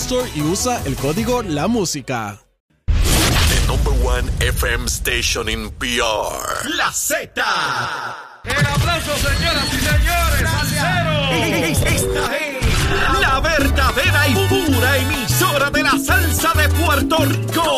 Store y usa el código La Música. The number one FM station in PR. La Z. El aplauso, señoras y señores. Esta es la verdadera y pura emisora de la salsa de Puerto Rico.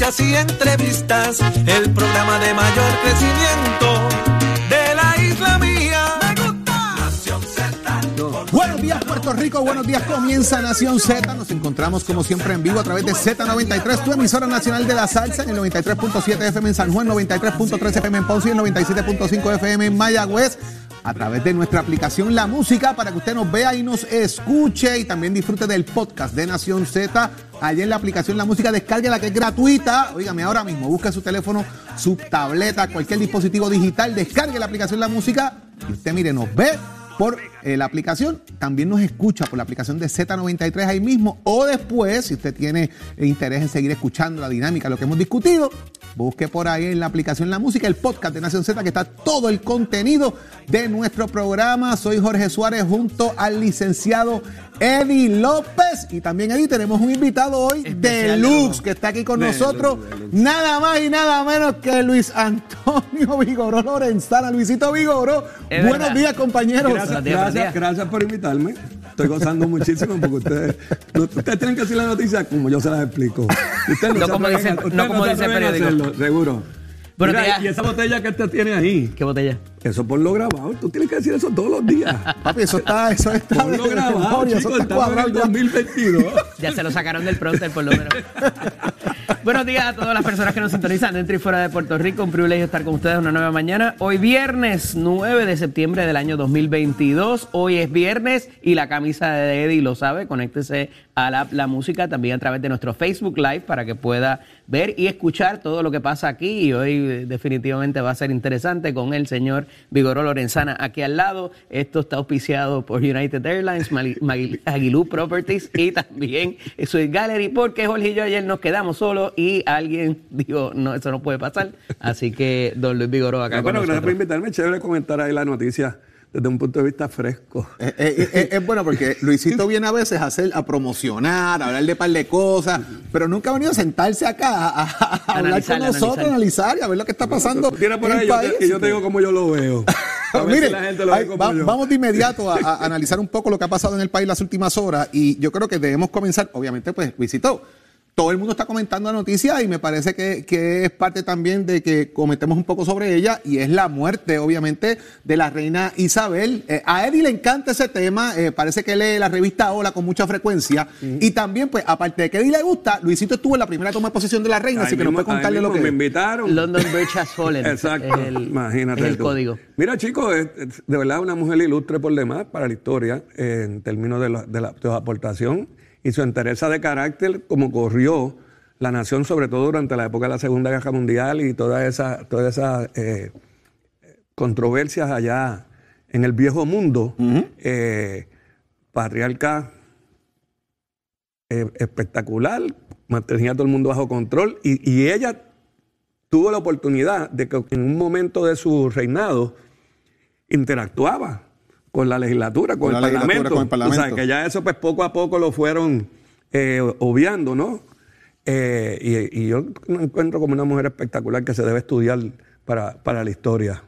Noticias y entrevistas. El programa de mayor crecimiento de la isla mía. Me gusta. Nación Z por Buenos días Puerto Rico, buenos días comienza Nación Z, nos encontramos como siempre en vivo a través de Z93, tu emisora nacional de la salsa en el 93.7 FM en San Juan, 93.3 FM en Ponce y el 97.5 FM en Mayagüez, a través de nuestra aplicación La Música para que usted nos vea y nos escuche y también disfrute del podcast de Nación Z, allá en la aplicación La Música, descárguela que es gratuita, oígame ahora mismo, busca su teléfono, su tableta, cualquier dispositivo digital, descargue la aplicación La Música y usted mire, nos ve por eh, la aplicación, también nos escucha por la aplicación de Z93 ahí mismo o después, si usted tiene interés en seguir escuchando la dinámica, lo que hemos discutido, busque por ahí en la aplicación La Música, el podcast de Nación Z, que está todo el contenido de nuestro programa. Soy Jorge Suárez junto al licenciado Eddie López y también Eddie tenemos un invitado hoy deluxe que está aquí con nosotros, nada más y nada menos que Luis Antonio Vigoró Lorenzana, Luisito Vigoró. Buenos verdad. días compañeros. Gracias, gracias, por invitarme. Estoy gozando muchísimo porque ustedes, ustedes tienen que decir la noticia como yo se las explico. Ustedes No se como atreven dice- a- no ustedes como dice el periódico. hacerlo, seguro. Mira, y esa botella que usted tiene ahí, ¿Qué botella? Eso por lo grabado. Tú tienes que decir eso todos los días. Papi, eso está, eso está Por lo grabado, memoria, eso está en cuadrado el ya. 2022. Ya se lo sacaron del pronter por lo menos. Buenos días a todas las personas que nos sintonizan dentro y fuera de Puerto Rico. Un privilegio estar con ustedes una nueva mañana. Hoy viernes 9 de septiembre del año 2022. Hoy es viernes y la camisa de Eddie lo sabe. Conéctese a la, la música también a través de nuestro Facebook Live para que pueda ver y escuchar todo lo que pasa aquí. Y hoy eh, definitivamente va a ser interesante con el señor Vigoró Lorenzana aquí al lado. Esto está auspiciado por United Airlines, Aguilú Properties y también Sweet Gallery, porque Jorge y yo ayer nos quedamos solos y alguien dijo, no, eso no puede pasar. Así que don Luis Vigoró acá con bueno, gracias por invitarme. Chévere comentar ahí la noticia desde un punto de vista fresco. Eh, eh, eh, es bueno porque Luisito viene a veces a hacer, a promocionar, a hablar de par de cosas, pero nunca ha venido a sentarse acá a, a- a hablar con nosotros, analizar. analizar y a ver lo que está pasando Tira por en ahí el yo país. te- y yo te digo cómo yo lo veo. A ver Mire, si la gente lo ay, ve como va- yo. vamos de inmediato a, a analizar un poco lo que ha pasado en el país las últimas horas y yo creo que debemos comenzar, obviamente, pues, Luisito, todo el mundo está comentando la noticia y me parece que, que, es parte también de que comentemos un poco sobre ella y es la muerte, obviamente, de la reina Isabel. Eh, a Eddie le encanta ese tema, eh, parece que lee la revista Hola con mucha frecuencia y también, pues, aparte de que a Eddie le gusta, Luisito estuvo en la primera toma de posesión de la reina, así que nos puede contarle lo que... Me invitaron. London Bridge has fallen. Exacto, es el, imagínate. es el tú. código. Mira, chicos, es, es de verdad una mujer ilustre por demás para la historia eh, en términos de, la, de, la, de su aportación y su entereza de carácter, como corrió la nación, sobre todo durante la época de la Segunda Guerra Mundial y todas esas toda esa, eh, controversias allá en el viejo mundo. Uh -huh. eh, patriarca eh, espectacular, mantenía a todo el mundo bajo control y, y, ella tuvo la oportunidad de que en un momento de su reinado interactuaba con la legislatura, con, con el, la parlamento. legislatura con el parlamento. O sea, que ya eso pues poco a poco lo fueron eh, obviando, ¿no? Eh, y, y, yo me encuentro como una mujer espectacular que se debe estudiar para, para la historia.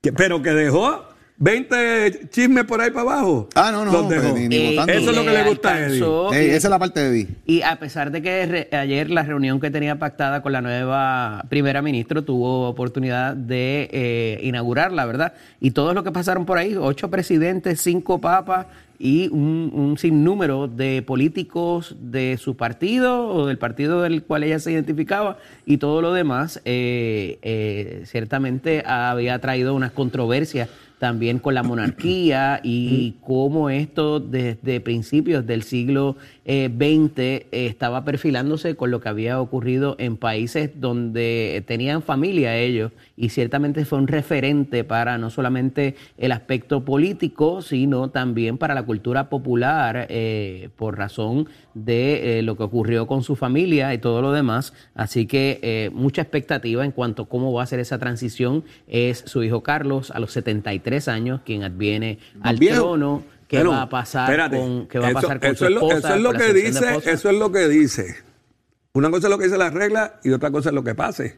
Que, pero que dejó 20 chismes por ahí para abajo. Ah, no, no. Ni, ni eh, eso es lo que le gusta a Eddie. Esa es la parte de Eddie. Y a pesar de que re, ayer la reunión que tenía pactada con la nueva primera ministra tuvo oportunidad de eh, inaugurarla, ¿verdad? Y todos los que pasaron por ahí, ocho presidentes, cinco papas y un, un, sinnúmero de políticos de su partido o del partido del cual ella se identificaba y todo lo demás, eh, eh, ciertamente había traído unas controversias también con la monarquía y cómo esto desde principios del siglo eh, XX eh, estaba perfilándose con lo que había ocurrido en países donde tenían familia ellos y ciertamente fue un referente para no solamente el aspecto político, sino también para la cultura popular eh, por razón de lo que ocurrió con su familia y todo lo demás. Así que mucha expectativa en cuanto a cómo va a ser esa transición. Es su hijo Carlos a los 73 años quien adviene al trono. ¿Qué va a pasar espérate. con, qué va a Eso- pasar con eso su es lo- esposa? Eso es lo que dice, eso es lo que dice. Una cosa es lo que dice la regla y otra cosa es lo que pase.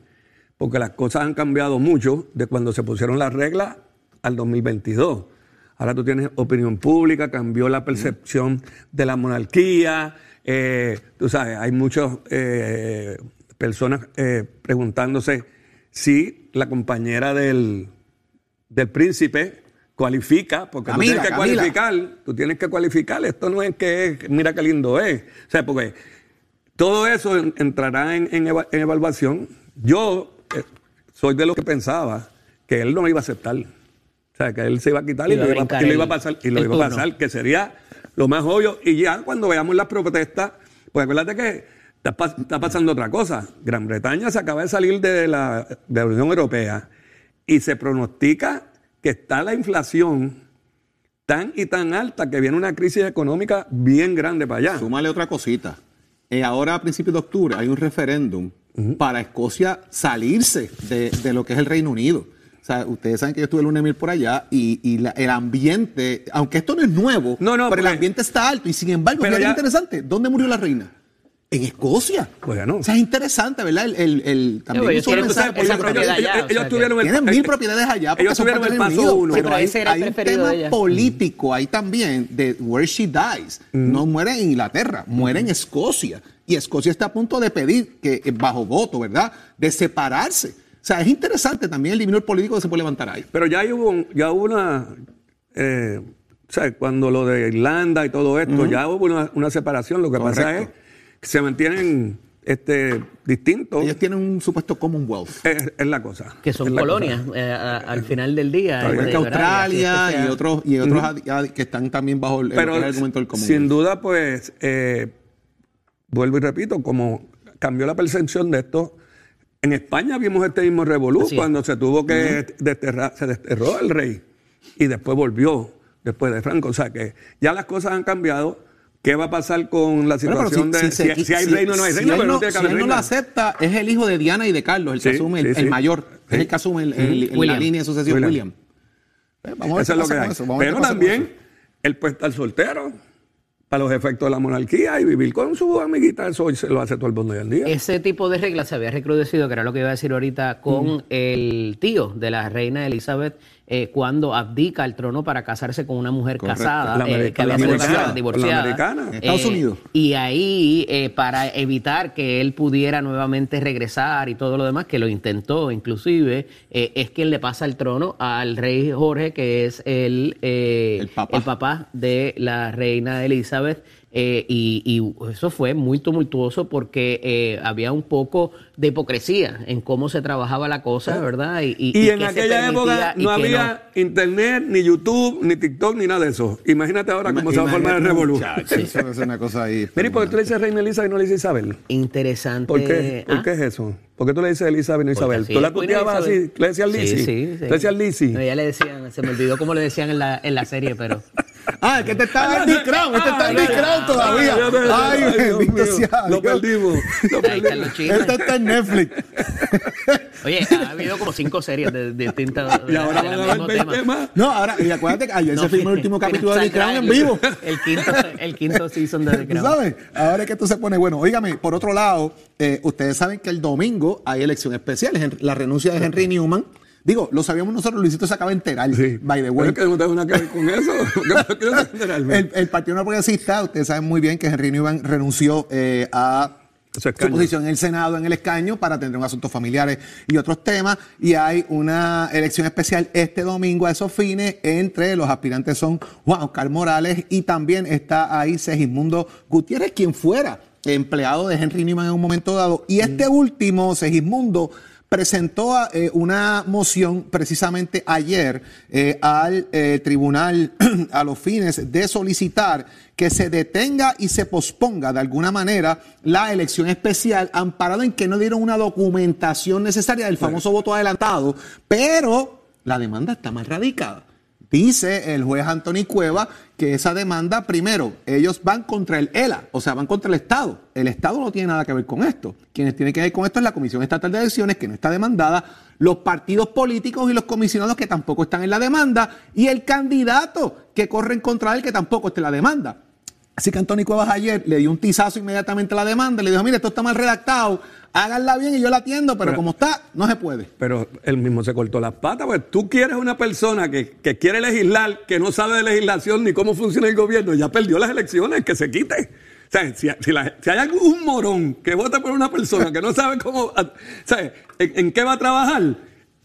Porque las cosas han cambiado mucho de cuando se pusieron las reglas al 2022. Ahora tú tienes opinión pública, cambió la percepción de la monarquía. eh, tú sabes, hay muchas eh, personas eh, preguntándose si la compañera del, del príncipe cualifica, porque Camila, tú tienes que Camila. cualificar, tú tienes que cualificar, esto no es que es, mira qué lindo es, o sea, porque todo eso en- entrará en, en eva- en evaluación. Yo eh, soy de los que pensaba que él no iba a aceptar, o sea, que él se iba a quitar y, lo iba, brincar y lo iba a pasar, y lo iba a pasar, que sería lo más obvio, y ya cuando veamos las protestas, pues acuérdate que está, está pasando otra cosa, Gran Bretaña se acaba de salir de la, de la Unión Europea y se pronostica que está la inflación tan y tan alta que viene una crisis económica bien grande para allá. Súmale otra cosita. Eh, ahora a principios de octubre hay un referéndum para Escocia salirse de, de lo que es el Reino Unido. O sea, ustedes saben que yo estuve el lunes mil por allá y, y la- el ambiente, aunque esto no es nuevo, No, no, pero el ambiente está alto y sin embargo, Pero ya- interesante, ¿dónde murió la reina? En Escocia. Bueno. O sea, es interesante, ¿verdad? El, el, el- también ellos tienen mensaje propiedad también. allá, ellos, o sea ellos tuvieron el, Tienen mil propiedades allá ellos tuvieron el paso uno. Pero hay, ese era el hay un tema político ahí también de where she dies. No muere en Inglaterra, muere en Escocia. Y Escocia está a punto de pedir que, eh, bajo voto, ¿verdad?, de separarse. O sea, es interesante también el divinor político que se puede levantar ahí. Pero ya hubo, ya hubo una. eh, o sea, cuando lo de Irlanda y todo esto, ya hubo una, una separación. Lo que pasa es se mantienen este, distintos. Ellos tienen un supuesto Commonwealth. Es, es la cosa. que son colonias eh, a- al final del día. Igual eh, que ¿verdad? Australia que y otros, y otros que están también bajo el, Pero el argumento del Commonwealth. sin duda, pues, eh, vuelvo y repito, como cambió la percepción de esto, en España vimos este mismo revolú cuando se tuvo que desterrar, se desterró el rey y después volvió, después de Franco. O sea que ya las cosas han cambiado. ¿Qué va a pasar con la Bueno, situación de se si, si hay reino o no hay si reino? él pero no, no- tiene que si él no lo acepta, es el hijo de Diana y de Carlos, el que Sí, asume, el, sí, el sí. mayor, Sí. es el que asume el- el- en la línea de sucesión, William. William. Eh, Vamos a ver Eso es lo que hay. eso, Pero también, él puede estar soltero para los efectos de la monarquía y vivir con su amiguita. Eso se lo hace todo el mundo hoy en día. Ese tipo de reglas se había recrudecido, que era lo que iba a decir ahorita, con el tío de la reina Elizabeth, eh, cuando abdica el trono para casarse con una mujer Correcto. casada, La eh, que había americana. sido Divorciada. La americana. En Estados Eh, Unidos. Y ahí, eh, para evitar que él pudiera nuevamente regresar y todo lo demás, que lo intentó inclusive, eh, es quien le pasa el trono al rey Jorge, que es el, eh, El papá. papá de la reina Elizabeth. Eh, y, y eso fue muy tumultuoso porque eh, había un poco de hipocresía en cómo se trabajaba la cosa, ¿verdad? Y, y en aquella época no había internet, ni YouTube, ni TikTok, ni nada de eso. Imagínate ahora cómo se va a formar el Eso va a ser una cosa ahí. Mira, ¿y por qué tú le dices Reina Elizabeth y no le dices Isabel? Interesante. ¿Por qué? ¿Por ¿Ah? qué es eso? ¿Por qué tú le dices Elizabeth y no Porque Isabel? así ¿Tú la es, tuteabas así? ¿Le decías Lizzy? Sí, sí, sí. ¿Le decías Lizzy? No, ya le decían, se me olvidó cómo le decían en la, en la serie, pero. Ah, es que este está en Disc Crown, este está en Disc Crown todavía. Ay, bendito sea Lo perdimos. Este está en Netflix. Oye, ha habido como cinco series de, distintas. Y ahora van a mismo ver tema. 20 más. No, ahora, y acuérdate que ayer se filmó el último capítulo de Crown en vivo. El quinto, el quinto season de The ¿Tú Crown. sabes? Ahora es que esto se pone bueno. Óigame, por otro lado, eh, ustedes saben que el domingo hay elección especial, es la renuncia de Henry Newman. Digo, lo sabíamos nosotros, Luisito se acaba de enterar. Sí. By the Pero way. es que no nada que ver con eso. El, el Partido No Progresista, ustedes saben muy bien que Henry Newman renunció eh, a Su posición en el Senado, en el escaño, para atender un asuntos familiares y otros temas. Y hay una elección especial este domingo a esos fines. Entre los aspirantes son Juan Oscar Morales y también está ahí Segismundo Gutiérrez, quien fuera empleado de Henry Newman en un momento dado. Y este último, Segismundo, presentó eh, una moción precisamente ayer eh, al eh, tribunal a los fines de solicitar que se detenga y se posponga de alguna manera la elección especial, amparado en que no dieron una documentación necesaria del famoso voto adelantado, pero la demanda está mal radicada. Dice el juez Anthony Cueva que esa demanda, primero, ellos van contra el ELA, o sea, van contra el Estado. El Estado no tiene nada que ver con esto. Quienes tienen que ver con esto es la Comisión Estatal de Elecciones, que no está demandada, los partidos políticos y los comisionados que tampoco están en la demanda, y el candidato que corre contra él, que tampoco está en la demanda. Así que Anthony Cuevas ayer le dio un tizazo inmediatamente a la demanda, le dijo, mire, esto está mal redactado, háganla bien y yo la atiendo, pero, Pero- como está, no se puede. Pero él mismo se cortó las patas, pues tú quieres una persona que, que quiere legislar, que no sabe de legislación ni cómo funciona el gobierno, ya perdió las elecciones, que se quite. O sea, si, si la- si hay algún morón que vota por una persona que no sabe cómo, a- ¿sabes? En, en qué va a trabajar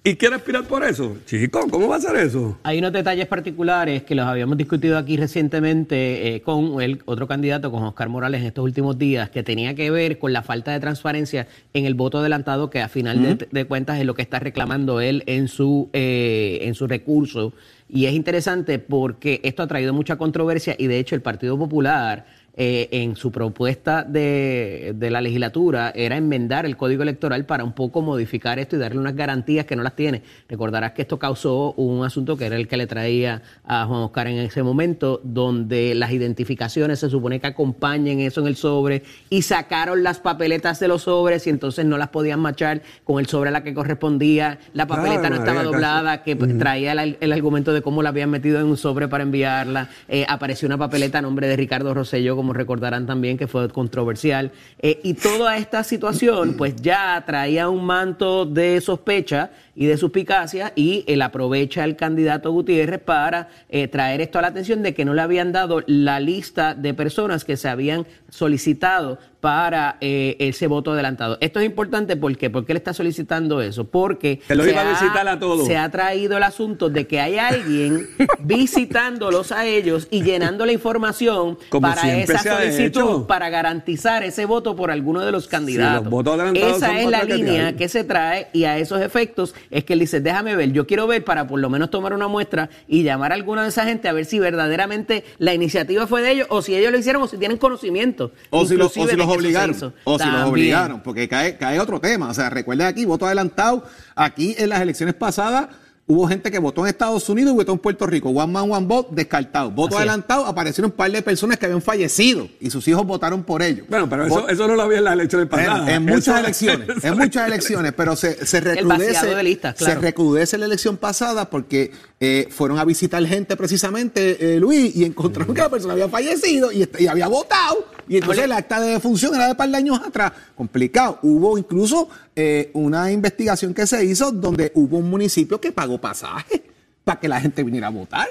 y quiere aspirar por eso, chico, ¿cómo va a hacer eso? Hay unos detalles particulares que los habíamos discutido aquí recientemente eh, con el otro candidato, con Oscar Morales, en estos últimos días, que tenía que ver con la falta de transparencia en el voto adelantado, que a final de, de cuentas es lo que está reclamando él en su, eh, en su recurso. Y es interesante porque esto ha traído mucha controversia y de hecho el Partido Popular eh, en su propuesta de, de la legislatura era enmendar el código electoral para un poco modificar esto y darle unas garantías que no las tiene. Recordarás que esto causó un asunto que era el que le traía a Juan Oscar en ese momento, donde las identificaciones se supone que acompañen eso en el sobre y sacaron las papeletas de los sobres y entonces no las podían machar con el sobre a la que correspondía. La papeleta no estaba doblada, que traía el, el argumento de cómo la habían metido en un sobre para enviarla. Eh, apareció una papeleta a nombre de Ricardo Rosselló, como recordarán también, que fue controversial. Eh, y toda esta situación, pues ya traía un manto de sospecha y de suspicacia y él aprovecha el candidato Gutiérrez para eh, traer esto a la atención de que no le habían dado la lista de personas que se habían solicitado para eh, ese voto adelantado. Esto es importante porque ¿por qué le está solicitando eso? Porque lo se iba a ha- visitar a todos. se ha traído el asunto de que hay alguien visitándolos a ellos y llenando la información Como para esa solicitud, para garantizar ese voto por alguno de los candidatos. los votos adelantados esa es la línea que se trae y a esos efectos es que él dice, déjame ver, yo quiero ver para por lo menos tomar una muestra y llamar a alguna de esa gente a ver si verdaderamente la iniciativa fue de ellos o si ellos lo hicieron o si tienen conocimiento. O si, los, o si obligaron. O si los obligaron, porque cae, cae otro tema. O sea, recuerden aquí, voto adelantado. Aquí en las elecciones pasadas hubo gente que votó en Estados Unidos y votó en Puerto Rico. One man, one vote, descartado. Voto Así es. adelantado, aparecieron un par de personas que habían fallecido y sus hijos votaron por ellos. Bueno, pero eso, eso no lo había en las elecciones pasadas. en muchas Eso- elecciones, eso- en muchas elecciones, pero se, se recrudece, listas, claro. se recrudece la elección pasada porque eh, fueron a visitar gente precisamente, eh, Luis, y encontraron que la persona había fallecido y había votado, y entonces el acta de defunción era de par de años atrás, complicado. Hubo incluso eh, una investigación que se hizo donde hubo un municipio que pagó pasaje para que la gente viniera a votar.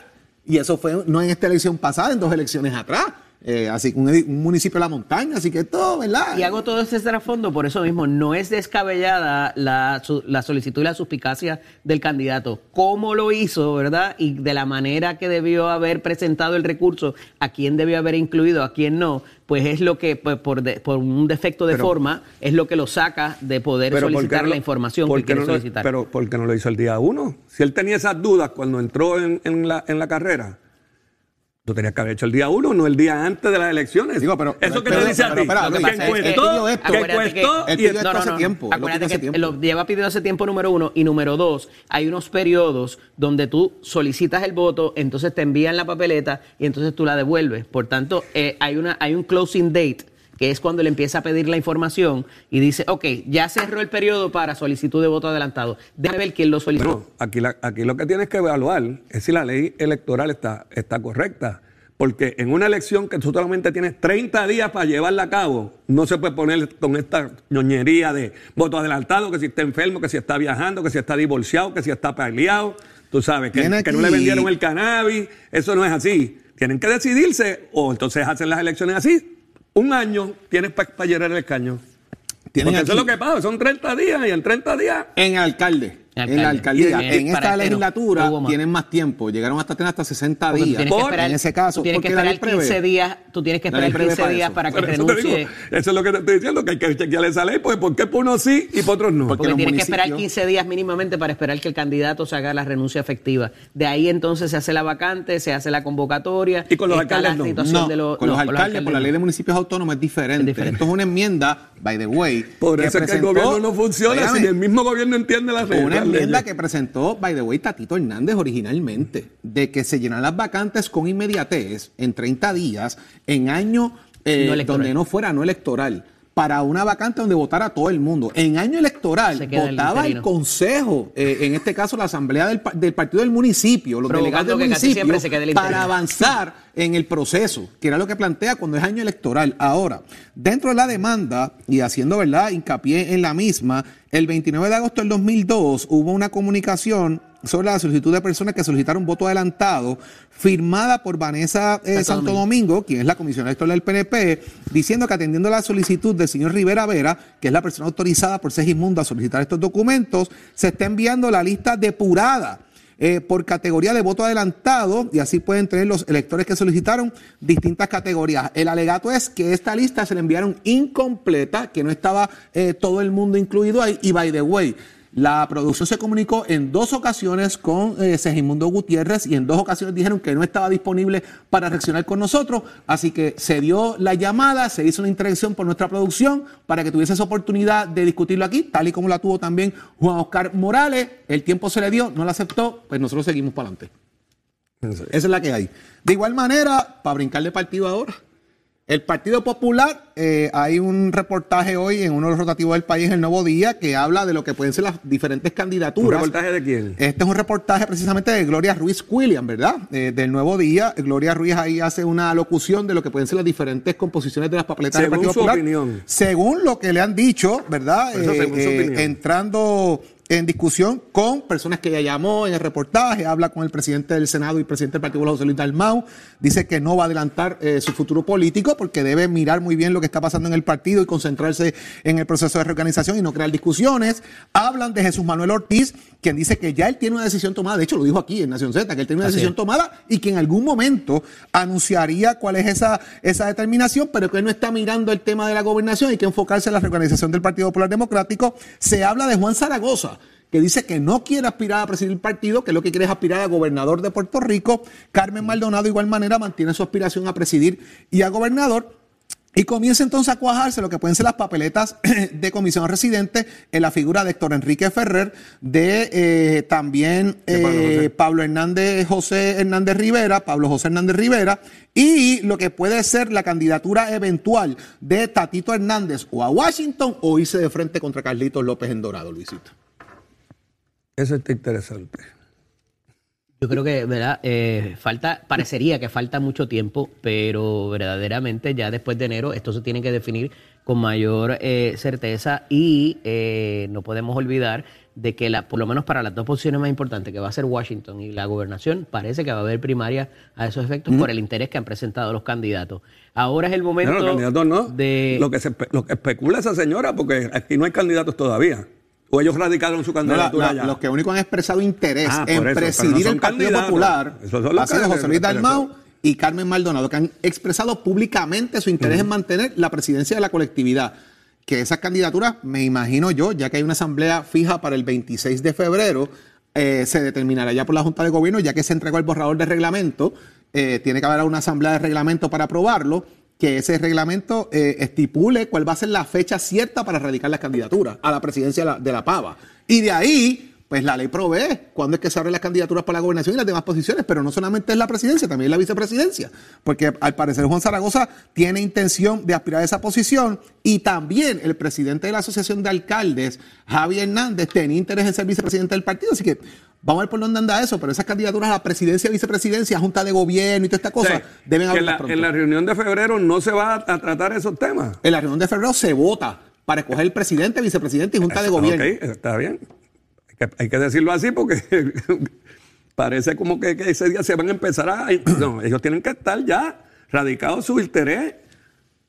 Y eso fue no en esta elección pasada, en dos elecciones atrás. Eh, así un, un, municipio de la montaña, así que todo, ¿verdad? Y hago todo este trasfondo por eso mismo. No es descabellada la, la, solicitud y la suspicacia del candidato. Cómo lo hizo, ¿verdad? Y de la manera que debió haber presentado el recurso, a quién debió haber incluido, a quién no, pues es lo que, pues, por, por un defecto de forma, es lo que lo saca de poder solicitar la información que quiere solicitar. Pero ¿por qué no lo hizo el día uno? Si él tenía esas dudas cuando entró en, en, la, en la carrera Tú tenías que haber hecho el día uno, no el día antes de las elecciones. Digo, pero, Eso que te dice a ti. que encuestó, que encuestó y esto hace tiempo. Acuérdate que, lo lleva pidiendo hace tiempo, número uno. Y número dos, hay unos periodos donde tú solicitas el voto, entonces te envían la papeleta y entonces tú la devuelves. Por tanto, eh, hay, una, hay un closing date que es cuando le empieza a pedir la información y dice, ok, ya cerró el periodo para solicitud de voto adelantado. Déjame ver quién lo solicitó. aquí, aquí lo que tienes que evaluar es si la ley electoral está, está correcta. Porque en una elección que tú solamente tienes 30 días para llevarla a cabo, no se puede poner con esta ñoñería de voto adelantado, que si está enfermo, que si está viajando, que si está divorciado, que si está peleado. Tú sabes, que, que no le vendieron el cannabis. Eso no es así. Tienen que decidirse o entonces hacen las elecciones así un año tienes para llenar el escaño. Porque eso es lo que pasa, son 30 días y en 30 días. En alcalde en la alcaldía. en esta legislatura tienen más tiempo, llegaron hasta tener hasta 60 días. en ese caso, tú tienes que esperar 15 días, tú tienes que esperar 15 días para que renuncie. Eso, es lo que te estoy diciendo, que hay que chequear esa ley, pues ¿por qué por unos sí y por otros no? Porque, tienes que esperar 15 días mínimamente para esperar que el candidato se haga la renuncia efectiva. De ahí entonces se hace la vacante, se hace la convocatoria. Y con los alcaldes no. De los, con, los alcaldes, por la ley de municipios autónomos es diferente. Esto es una enmienda, by the way. Por eso es que el gobierno no funciona, si el mismo gobierno entiende las reglas. Una enmienda que presentó by the way, Tatito Hernández originalmente, de que se llenan las vacantes con inmediatez en 30 días en año eh, donde no fuera no electoral para una vacante donde votara todo el mundo. En año electoral votaba el, consejo, eh, en este caso la asamblea del, partido del municipio, los delegados del municipio, para avanzar en el proceso, que era lo que plantea cuando es año electoral. Ahora, dentro de la demanda y haciendo verdad hincapié en la misma, el 29 de agosto del 2002 hubo una comunicación sobre la solicitud de personas que solicitaron voto adelantado, firmada por Vanessa eh, Santo, Domingo. quien es la comisionada electoral del PNP, diciendo que atendiendo la solicitud del señor Rivera Vera, que es la persona autorizada por Segismundo a solicitar estos documentos, se está enviando la lista depurada. Eh, por categoría de voto adelantado y así pueden tener los electores que solicitaron distintas categorías. El alegato es que esta lista se le enviaron incompleta, que no estaba eh, todo el mundo incluido ahí y by the way. La producción se comunicó en dos ocasiones con eh, Segimundo Gutiérrez y en dos ocasiones dijeron que no estaba disponible para reaccionar con nosotros. Así que se dio la llamada, se hizo una intervención por nuestra producción para que tuviese esa oportunidad de discutirlo aquí, tal y como la tuvo también Juan Oscar Morales. El tiempo se le dio, no la aceptó, pues nosotros seguimos para adelante. Esa es la que hay. De igual manera, para brincar de partido ahora. El Partido Popular, eh, hay un reportaje hoy en uno de los rotativos del país, El Nuevo Día, que habla de lo que pueden ser las diferentes candidaturas. ¿Un reportaje de quién? Este es un reportaje precisamente de Gloria Ruiz William, ¿verdad? Eh, del Nuevo Día. Gloria Ruiz ahí hace una locución de lo que pueden ser las diferentes composiciones de las papeletas del Partido su Opinión. Según lo que le han dicho, ¿verdad? Eh, entrando en discusión con personas que ella llamó en el reportaje, habla con el presidente del Senado y presidente del Partido José Luis Dalmau, dice que no va a adelantar eh, su futuro político porque debe mirar muy bien lo que está pasando en el partido y concentrarse en el proceso de reorganización y no crear discusiones. Hablan de Jesús Manuel Ortiz, quien dice que ya él tiene una decisión tomada, de hecho lo dijo aquí en Nación Z, que él tiene una decisión tomada y que en algún momento anunciaría cuál es esa, esa determinación, pero que él no está mirando el tema de la gobernación, hay que enfocarse en la reorganización del Partido Popular Democrático. Se habla de Juan Zaragoza que dice que no quiere aspirar a presidir el partido, que lo que quiere es aspirar a gobernador de Puerto Rico. Carmen Maldonado, de igual manera, mantiene su aspiración a presidir y a gobernador. Y comienza entonces a cuajarse lo que pueden ser las papeletas de comisión residente en la figura de Héctor Enrique Ferrer, de eh, también eh, Pablo Hernández José Hernández Rivera, Pablo José Hernández Rivera, y lo que puede ser la candidatura eventual de Tatito Hernández o a Washington o irse de frente contra Carlitos López en Dorado, Luisito. Eso está interesante. Yo creo que, ¿verdad? Eh, falta, parecería que falta mucho tiempo, pero verdaderamente ya después de enero esto se tiene que definir con mayor eh, certeza y eh, no podemos olvidar de que la, por lo menos para las dos posiciones más importantes, que va a ser Washington y la gobernación, parece que va a haber primaria a esos efectos por el interés que han presentado los candidatos. Ahora es el momento No, los candidatos no. de... Lo que, se, lo que especula esa señora, porque aquí no hay candidatos todavía. O ellos radicaron su No, candidatura los que único han expresado interés Ah, en eso, presidir no el Partido. Popular ha sido José Luis Dalmau y Carmen Maldonado, que han expresado públicamente su interés en mantener la presidencia de la colectividad. Que esas candidaturas, me imagino yo, ya que hay una asamblea fija para el 26 de febrero, eh, se determinará ya por la Junta de Gobierno, ya que se entregó el borrador de reglamento, eh, tiene que haber una asamblea de reglamento para aprobarlo, que ese reglamento eh, estipule cuál va a ser la fecha cierta para radicar las candidaturas a la presidencia de la, de la PAVA. Y de ahí, pues la ley provee cuándo es que se abren las candidaturas para la gobernación y las demás posiciones, pero no solamente es la presidencia, también es la vicepresidencia, porque al parecer Juan Zaragoza tiene intención de aspirar a esa posición y también el presidente de la Asociación de Alcaldes, Javi Hernández, tenía interés en ser vicepresidente del partido, así que vamos a ver por dónde anda eso, pero esas candidaturas a la presidencia, vicepresidencia, junta de gobierno y toda esta cosa deben haber en la, pronto. en la reunión de febrero no se va a, a tratar esos temas. En la reunión de febrero se vota para escoger el presidente, vicepresidente y junta de gobierno. Ok, está bien. Hay que, hay que decirlo así porque parece como que, que ese día se van a empezar a... No, ellos tienen que estar ya radicados su interés.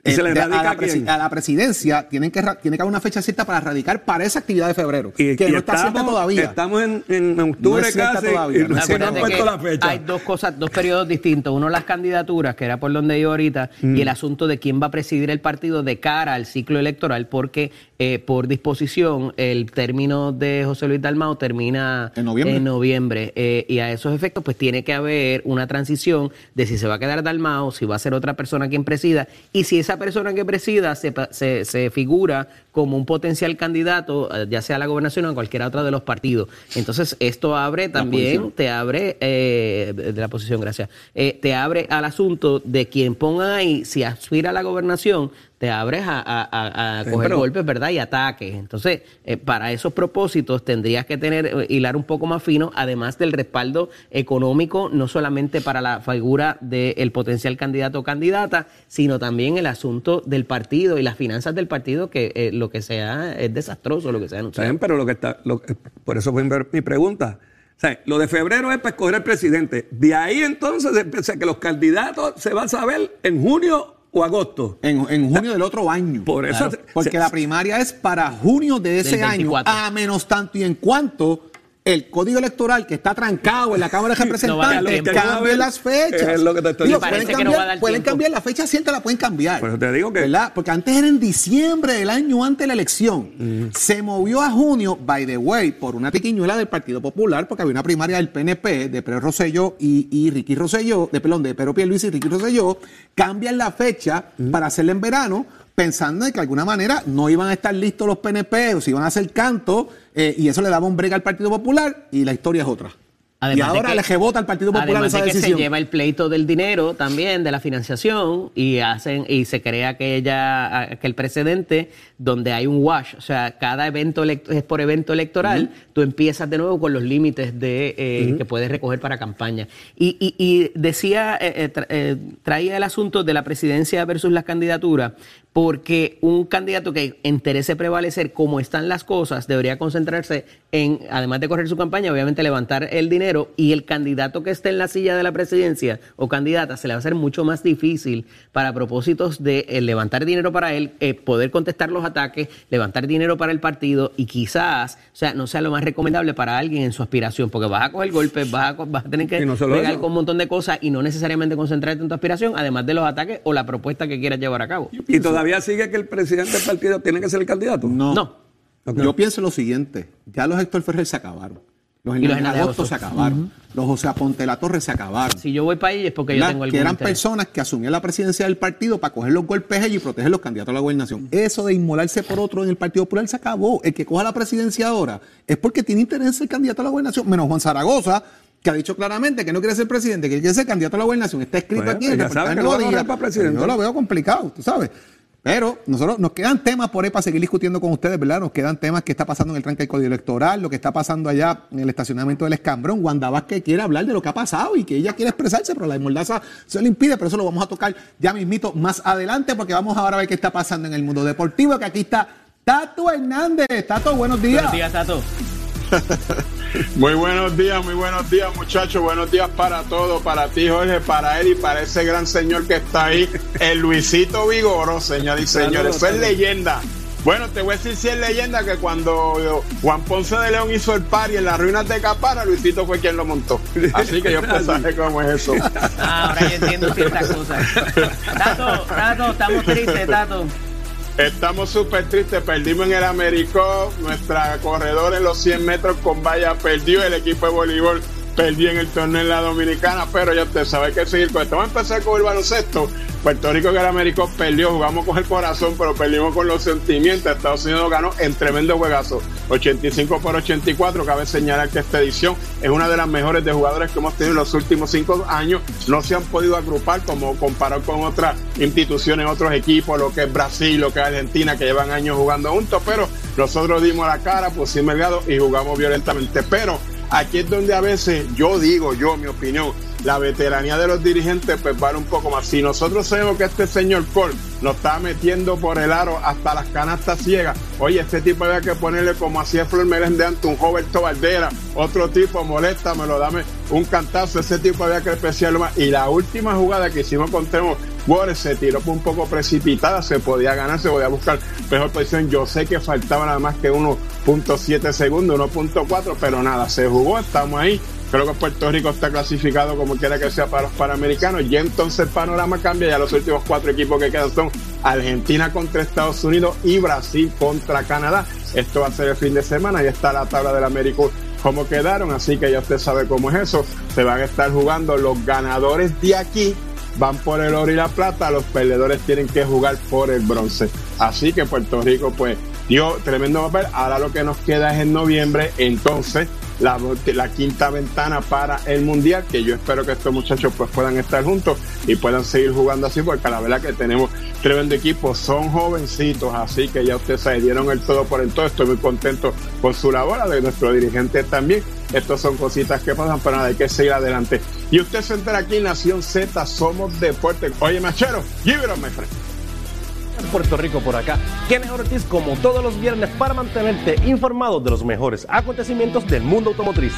¿Y Eh, se le de- radica a, la a presidencia tienen que, tiene que haber una fecha cierta para radicar para esa actividad de febrero, Y- que y no está cierta todavía. Estamos en, en octubre No es cierta casi todavía, y no recién cierta han puesto la fecha. Hay dos cosas, dos periodos distintos. Uno las candidaturas, que era por donde iba ahorita, Mm. y el asunto de quién va a presidir el partido de cara al ciclo electoral, porque eh, por disposición el término de José Luis Dalmao termina En noviembre. noviembre. Eh, y a esos efectos, pues tiene que haber una transición de si se va a quedar Dalmao, si va a ser otra persona quien presida, y si esa persona que presida se, se, se figura como un potencial candidato, eh, ya sea a la gobernación o a cualquier otra de los partidos. Entonces, esto abre también, te abre, eh, de la posición, gracias, te abre al asunto de quien ponga ahí, si aspira a la gobernación, te abres a, a- a- Sí, coger pero- golpes, ¿verdad? Y ataques. Entonces, eh, para esos propósitos tendrías que tener, eh, hilar un poco más fino, además del respaldo económico, no solamente para la figura del potencial candidato o candidata, sino también el asunto del partido y las finanzas del partido, que eh, lo que sea es desastroso, lo que anunciado. bien, pero lo que está, lo- por eso fue mi pregunta. O sea, lo de febrero es para escoger el presidente. De ahí entonces, o sea, que los candidatos se van a saber en junio o agosto. En, en junio del otro año. Por eso Claro, porque se- la primaria es para junio de ese año, 24. a menos tanto y en cuanto el código electoral que está trancado en la Cámara de No Representantes cambie las fechas. Es lo que te estoy Digo, pueden no cambiar, va a dar pueden tiempo. cambiar la fecha cierta, la pueden cambiar. Por eso te digo que- ¿Verdad? Porque antes era en diciembre del año antes de la elección. Se movió a junio, by the way, por una piquiñuela del Partido Popular, porque había una primaria del PNP, de Pedro Rosselló y, y Ricky Rosselló, de perdón, de Pedro Pierluisi y Ricky Rosselló, cambian la fecha para hacerla en verano, pensando en que de alguna manera no iban a estar listos los PNP o si iban a hacer canto, eh, y eso le daba un break al Partido Popular, y la historia es otra. y Además ahora que- le rebota al Partido Popular Además esa de que decisión. se lleva el pleito del dinero también, de la financiación, y hacen y se crea que ella, que el precedente, donde hay un wash, o sea, cada evento es por evento electoral, tú empiezas de nuevo con los límites de eh, que puedes recoger para campaña. Y, y- y decía, eh, eh, tra- eh, traía el asunto de la presidencia versus las candidaturas, porque un candidato que interese prevalecer como están las cosas debería concentrarse en, además de correr su campaña, obviamente levantar el dinero y el candidato que esté en la silla de la presidencia o candidata se le va a hacer mucho más difícil para propósitos de eh, levantar dinero para él, eh, poder contestar los ataques, levantar dinero para el partido y quizás, o sea, no sea lo más recomendable para alguien en su aspiración, porque vas a coger golpes, vas a, vas a tener que no eso. con un montón de cosas y no necesariamente concentrarte en tu aspiración, además de los ataques o la propuesta que quieras llevar a cabo. Y todavía sigue que el presidente del partido tiene que ser el candidato. No. No. Yo pienso lo siguiente, ya los Héctor Ferrer se acabaron. Los Agosto se acabaron. Los José Aponte la Torre se acabaron. Si yo voy para ahí es porque yo tengo algún que eran interés. personas que asumían la presidencia del partido para coger los golpes y proteger los candidatos a la gobernación. Eso de inmolarse por otro en el Partido Popular se acabó. El que coja la presidencia ahora es porque tiene interés el candidato a la gobernación, menos Juan Zaragoza, que ha dicho claramente que no quiere ser presidente, que quiere ser candidato a la gobernación. Está escrito Pues, aquí en el que presidente. Yo lo veo complicado, tú sabes. Pero nosotros nos quedan temas por ahí para seguir discutiendo con ustedes, ¿verdad? Nos quedan temas que está pasando en el tranque del código electoral, lo que está pasando allá en el estacionamiento del escambrón. Wanda Vázquez quiere hablar de lo que ha pasado y que ella quiere expresarse, pero la desmordaza se lo impide, pero eso lo vamos a tocar ya mismito más adelante, porque vamos ahora a ver qué está pasando en el mundo deportivo, que aquí está Tato Hernández. Tato, buenos días. Buenos días, Tato. Muy buenos días, muy buenos días muchachos, buenos días para todos, para ti Jorge, para él y para ese gran señor que está ahí, el Luisito Vigoro, señores y señores, eso es leyenda. Bueno, te voy a decir si es leyenda que cuando Juan Ponce de León hizo el party en las ruinas de Capara, Luisito fue quien lo montó. Así que yo pues saber cómo es eso. Ah, ahora yo entiendo ciertas cosas. Tato, Tato, estamos tristes, Tato. Estamos súper tristes, perdimos en el Américo, nuestra corredora en los 100 metros con valla perdió, el equipo de voleibol perdió en el torneo en la Dominicana, pero ya usted sabe que seguir con esto. Vamos a empezar con el baloncesto. Puerto Rico que el Américo perdió, jugamos con el corazón, pero perdimos con los sentimientos. Estados Unidos ganó en tremendo juegazo, 85 por 84. Cabe señalar que esta edición es una de las mejores de jugadores que hemos tenido en los últimos cinco años. No se han podido agrupar como comparado con otras instituciones, otros equipos, lo que es Brasil, lo que es Argentina, que llevan años jugando juntos, pero nosotros dimos la cara, pusimos el gado y jugamos violentamente. Pero aquí es donde a veces yo digo, yo, mi opinión, la veteranía de los dirigentes pues vale un poco más. Si nosotros sabemos que este señor Cole nos está metiendo por el aro hasta las canastas ciegas, oye, este tipo había que ponerle como hacía Flor Merende antes, un Roberto Valdera, otro tipo, molesta, me lo dame un cantazo, ese tipo había que especiarlo más. Y la última jugada que hicimos con Temo Warren se tiró un poco precipitada, se podía ganar, se podía buscar mejor posición. Yo sé que faltaba nada más que 1.7 segundos, 1.4, pero nada, se jugó, estamos ahí. Creo que Puerto Rico está clasificado como quiera que sea para los Panamericanos. Y entonces el panorama cambia. Ya los últimos cuatro equipos que quedan son Argentina contra Estados Unidos y Brasil contra Canadá. Esto va a ser el fin de semana. y está la tabla del América cómo quedaron. Así que ya usted sabe cómo es eso. Se van a estar jugando los ganadores de aquí van por el oro y la plata, los perdedores tienen que jugar por el bronce. Así que Puerto Rico pues dio tremendo papel. Ahora lo que nos queda es en noviembre, entonces la, la, quinta ventana para el mundial, que yo espero que estos muchachos pues puedan estar juntos y puedan seguir jugando así, porque la verdad que tenemos tremendo equipo, son jovencitos, así que ya ustedes se dieron el todo por el todo, estoy muy contento con su labor, de nuestro dirigente también, estas son cositas que pasan, pero nada, hay que seguir adelante. Y usted se entera aquí en Nación Z, somos deporte. Oye, Machero, up, my friend. Puerto Rico por acá. Mejor Ortiz como todos los viernes para mantenerte informado de los mejores acontecimientos del mundo automotriz.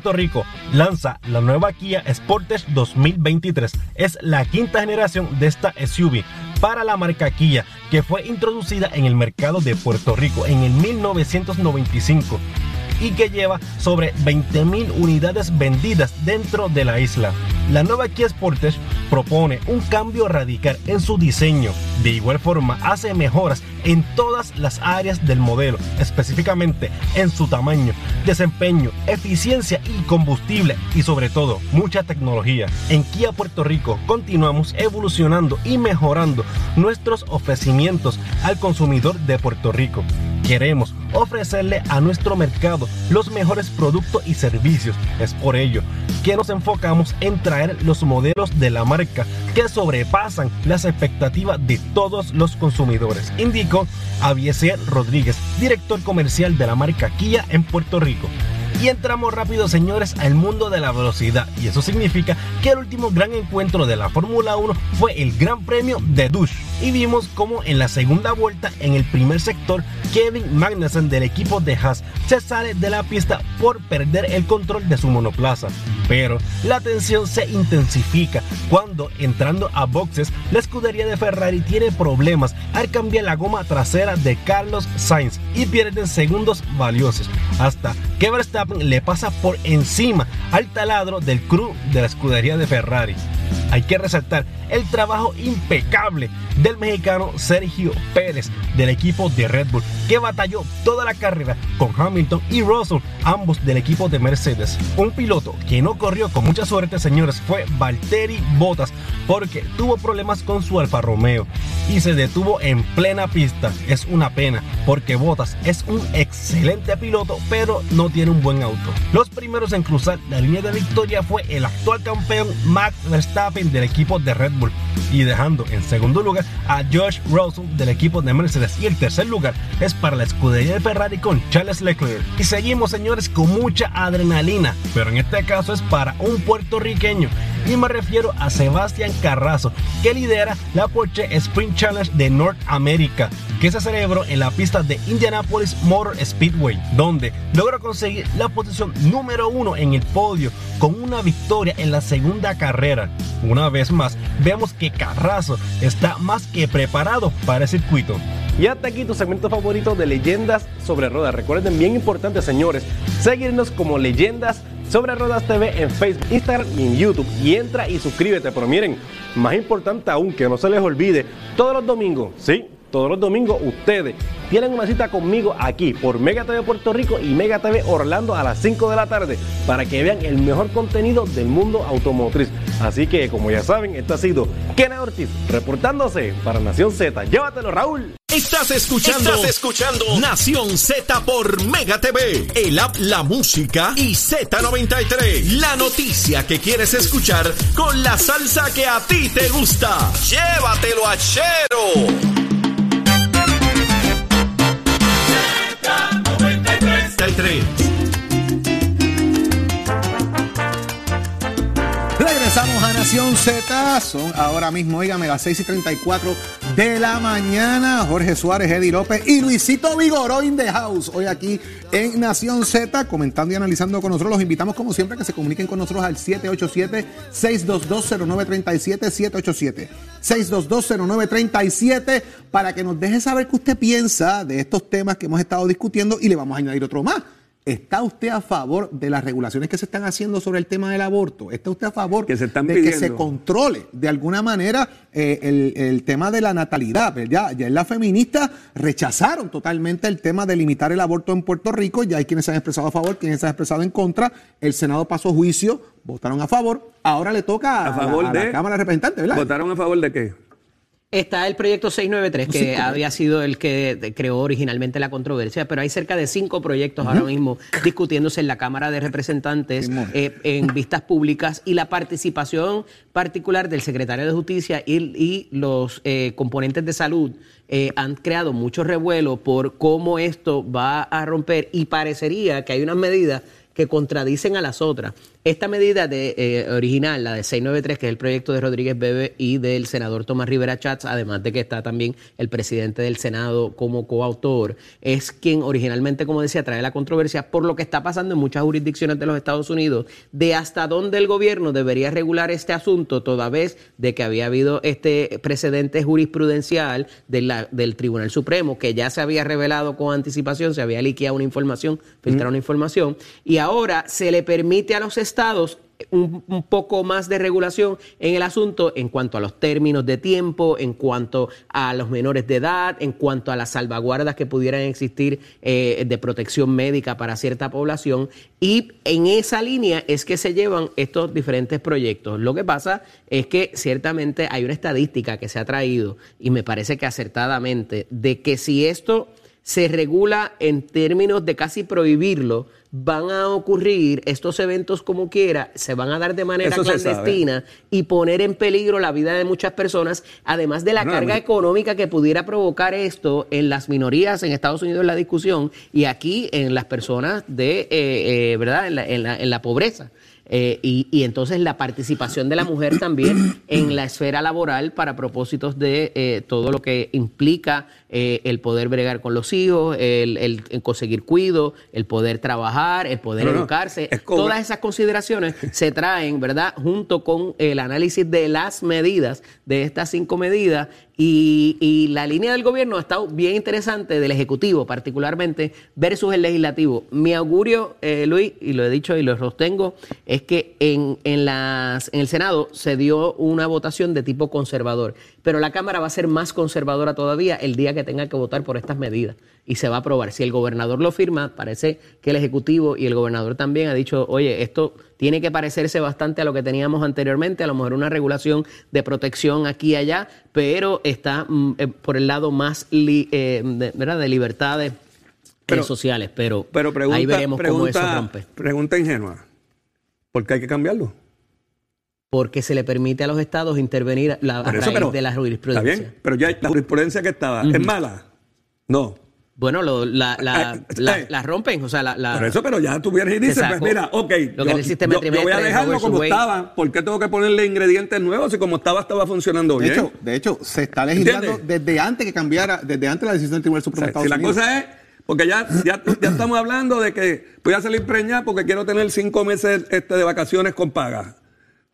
Puerto Rico lanza la nueva Kia Sportage 2023. Es la quinta generación de esta SUV para la marca Kia, que fue introducida en el mercado de Puerto Rico en el 1995 y que lleva sobre 20.000 unidades vendidas dentro de la isla. La nueva Kia Sportage propone un cambio radical en su diseño. De igual forma, hace mejoras en todas las áreas del modelo, específicamente en su tamaño, desempeño, eficiencia y combustible y sobre todo mucha tecnología. En Kia Puerto Rico continuamos evolucionando y mejorando nuestros ofrecimientos al consumidor de Puerto Rico. Queremos ofrecerle a nuestro mercado los mejores productos y servicios. Es por ello que nos enfocamos en traer los modelos de la marca que sobrepasan las expectativas de todos los consumidores, indicó Avieser Rodríguez, director comercial de la marca Kia en Puerto Rico. Y entramos rápido, señores, al mundo de la velocidad. Y eso significa que el último gran encuentro de la Fórmula 1 fue el Gran Premio de Dush. Y vimos como en la segunda vuelta, en el primer sector, Kevin Magnussen del equipo de Haas se sale de la pista por perder el control de su monoplaza. Pero la tensión se intensifica cuando entrando a boxes, la escudería de Ferrari tiene problemas al cambiar la goma trasera de Carlos Sainz y pierden segundos valiosos. Hasta que Verstappen le pasa por encima al taladro del crew de la escudería de Ferrari. Hay que resaltar el trabajo impecable del mexicano Sergio Pérez del equipo de Red Bull, que batalló toda la carrera con Hamilton y Russell, ambos del equipo de Mercedes. Un piloto que no corrió con mucha suerte, señores, fue Valtteri Bottas, porque tuvo problemas con su Alfa Romeo y se detuvo en plena pista. Es una pena, porque Bottas es un excelente piloto, pero no tiene un buen auto. Los primeros en cruzar la línea de victoria fue el actual campeón Max Verstappen del equipo de Red Bull y dejando en segundo lugar a George Russell del equipo de Mercedes y el tercer lugar es para la escudería de Ferrari con Charles Leclerc. Y seguimos señores con mucha adrenalina, pero en este caso es para un puertorriqueño y me refiero a Sebastián Carrazo que lidera la Porsche Sprint Challenge de Norteamérica que se celebró en la pista de Indianapolis Motor Speedway, donde logró conseguir la posición número uno en el podio con una victoria en la segunda carrera. Una vez más, vemos que Carrazo está más que preparado para el circuito. Y hasta aquí tu segmento favorito de leyendas sobre ruedas. Recuerden, bien importante, señores, seguirnos como leyendas sobre Ruedas TV en Facebook, Instagram y en YouTube. Y entra y suscríbete. Pero miren, más importante aún, que no se les olvide, todos los domingos, ¿sí? Todos los domingos ustedes tienen una cita conmigo aquí por Mega TV Puerto Rico y Mega TV Orlando a las 5 de la tarde para que vean el mejor contenido del mundo automotriz. Así que, como ya saben, esto ha sido Kena Ortiz reportándose para Nación Z. Llévatelo, Raúl. Estás escuchando, Estás escuchando Nación Z por Mega TV, el app La Música y Z93. La noticia que quieres escuchar con la salsa que a ti te gusta. Llévatelo a Chero. três. Regresamos a Nación Z. Son ahora mismo, oígame, las 6 y 34 de la mañana. Jorge Suárez, Eddie López y Luisito Vigoró in the house. Hoy aquí en Nación Z, comentando y analizando con nosotros. Los invitamos, como siempre, a que se comuniquen con nosotros al 787-622-0937. 787-622-0937 para que nos deje saber qué usted piensa de estos temas que hemos estado discutiendo y le vamos a añadir otro más. ¿Está usted a favor de las regulaciones que se están haciendo sobre el tema del aborto? ¿Está usted a favor que se están de pidiendo. que se controle de alguna manera eh, el, el, tema de la natalidad? Ya, ya las feministas rechazaron totalmente el tema de limitar el aborto en Puerto Rico. Ya hay quienes se han expresado a favor, quienes se han expresado en contra. El Senado pasó juicio, votaron a favor. Ahora le toca a, a favor la, a de, la Cámara de Representantes, ¿verdad? ¿Votaron a favor de qué? Está el proyecto 693, que sí, había sido el que creó originalmente la controversia, pero hay cerca de cinco proyectos uh -huh. ahora mismo discutiéndose en la Cámara de Representantes eh, en vistas públicas y la participación particular del secretario de Justicia y, y los eh, componentes de salud eh, han creado mucho revuelo por cómo esto va a romper y parecería que hay unas medidas que contradicen a las otras. Esta medida de, eh, original, la de 693, que es el proyecto de Rodríguez Bebe y del senador Tomás Rivera Chats, además de que está también el presidente del Senado como coautor, es quien originalmente, como decía, trae la controversia por lo que está pasando en muchas jurisdicciones de los Estados Unidos, de hasta dónde el gobierno debería regular este asunto, toda vez de que había habido este precedente jurisprudencial de la, del Tribunal Supremo, que ya se había revelado con anticipación, se había liqueado una información, filtrado mm. una información, y ahora se le permite a los estados un, un, poco más de regulación en el asunto en cuanto a los términos de tiempo, en cuanto a los menores de edad, en cuanto a las salvaguardas que pudieran existir eh, de protección médica para cierta población. Y en esa línea es que se llevan estos diferentes proyectos. Lo que pasa es que ciertamente hay una estadística que se ha traído, y me parece que acertadamente, de que si esto se regula en términos de casi prohibirlo, van a ocurrir estos eventos como quiera, se van a dar de manera Eso clandestina y poner en peligro la vida de muchas personas, además de la No, carga económica que pudiera provocar esto en las minorías en Estados Unidos en la discusión y aquí en las personas de, eh, eh, ¿verdad? En la, en la- en la pobreza. Eh, y, y entonces la participación de la mujer también en la esfera laboral para propósitos de eh, todo lo que implica eh, el poder bregar con los hijos, el, el- el conseguir cuido, el poder trabajar, el poder No, no, educarse. es Todas esas consideraciones se traen, ¿verdad? Junto con el análisis de las medidas, de estas cinco medidas. Y, la línea del gobierno ha estado bien interesante, del Ejecutivo particularmente, versus el Legislativo. Mi augurio, eh, Luis, y lo he dicho y lo sostengo, es que en, en, las, en el Senado se dio una votación de tipo conservador, pero la Cámara va a ser más conservadora todavía el día que tenga que votar por estas medidas y se va a aprobar. Si el gobernador lo firma, parece que el Ejecutivo y el gobernador también ha dicho, oye, esto tiene que parecerse bastante a lo que teníamos anteriormente, a lo mejor una regulación de protección aquí y allá, pero está mm, eh, por el lado más li- eh, de, ¿verdad? de libertades eh, Pero- sociales, pero, Pero pregunta, ahí veremos cómo eso rompe. pregunta ingenua. ¿Por qué hay que cambiarlo? porque se le permite a los estados intervenir la, a Por eso, raíz pero- de la Está jurisprudencia. bien, pero ya la jurisprudencia que estaba, ¿es mala? No. Bueno, lo- la, la, Eh, la- eh. la rompen, o sea, la, la- Por eso, pero ya tú vienes y dices, pues mira, ok, lo que yo, sistema yo- yo voy a trimestre, dejarlo como estaba, ¿por qué tengo que ponerle ingredientes nuevos si como estaba estaba funcionando De bien? hecho, de hecho, se está legislando ¿Entiendes? desde antes que cambiara, desde antes de la decisión del Tribunal O Supremo de sea, Estados si la Unidos. cosa es, porque ya, ya, ya estamos hablando de que voy a salir preñada porque quiero tener cinco meses este, de vacaciones con paga.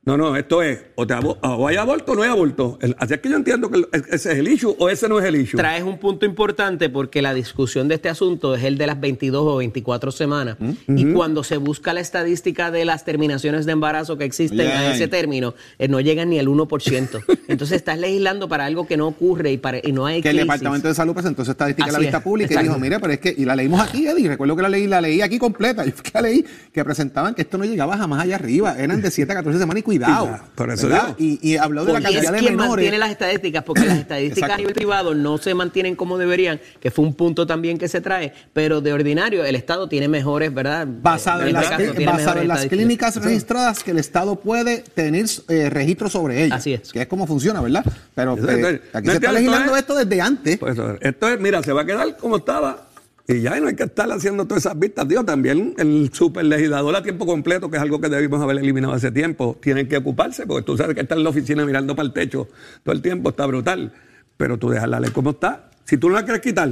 No, no, esto es, o, te abo- o hay aborto o no hay aborto. El- así es que yo entiendo que el- ese es el issue o ese no es el issue. Traes un punto importante porque la discusión de este asunto es el de las 22 o 24 semanas. Y cuando se busca la estadística de las terminaciones de embarazo que existen a ese término, eh, no llegan ni al 1%. Entonces estás legislando para algo que no ocurre y, para, y no hay que el crisis. Departamento de Salud presentó esa estadística a la vista es, pública y exacto. dijo, mire, pero es que, y la leímos aquí, Eddie, recuerdo que la leí, la leí aquí completa, yo que la leí, que presentaban que esto no llegaba jamás allá arriba, eran de 7 a 14 semanas y cuidado. Por eso. Y, y habló de la cantidad es de quien menores. mantiene las estadísticas, porque las estadísticas a nivel privado no se mantienen como deberían, que fue un punto también que se trae, pero de ordinario el Estado tiene mejores, ¿verdad? Basado en este las, caso, basado en las clínicas registradas que el Estado puede tener eh, registro sobre ellas. Así es. Que es como funciona, ¿verdad? Pero eh, aquí no se está legislando esto esto desde antes. Pues, esto es, mira, se va a quedar como estaba. Y ya no hay que estar haciendo todas esas vistas. Digo, también el superlegislador a tiempo completo, que es algo que debimos haber eliminado hace tiempo, tienen que ocuparse, porque tú sabes que estar en la oficina mirando para el techo todo el tiempo está brutal. Pero tú dejas la ley como está. Si tú no la quieres quitar,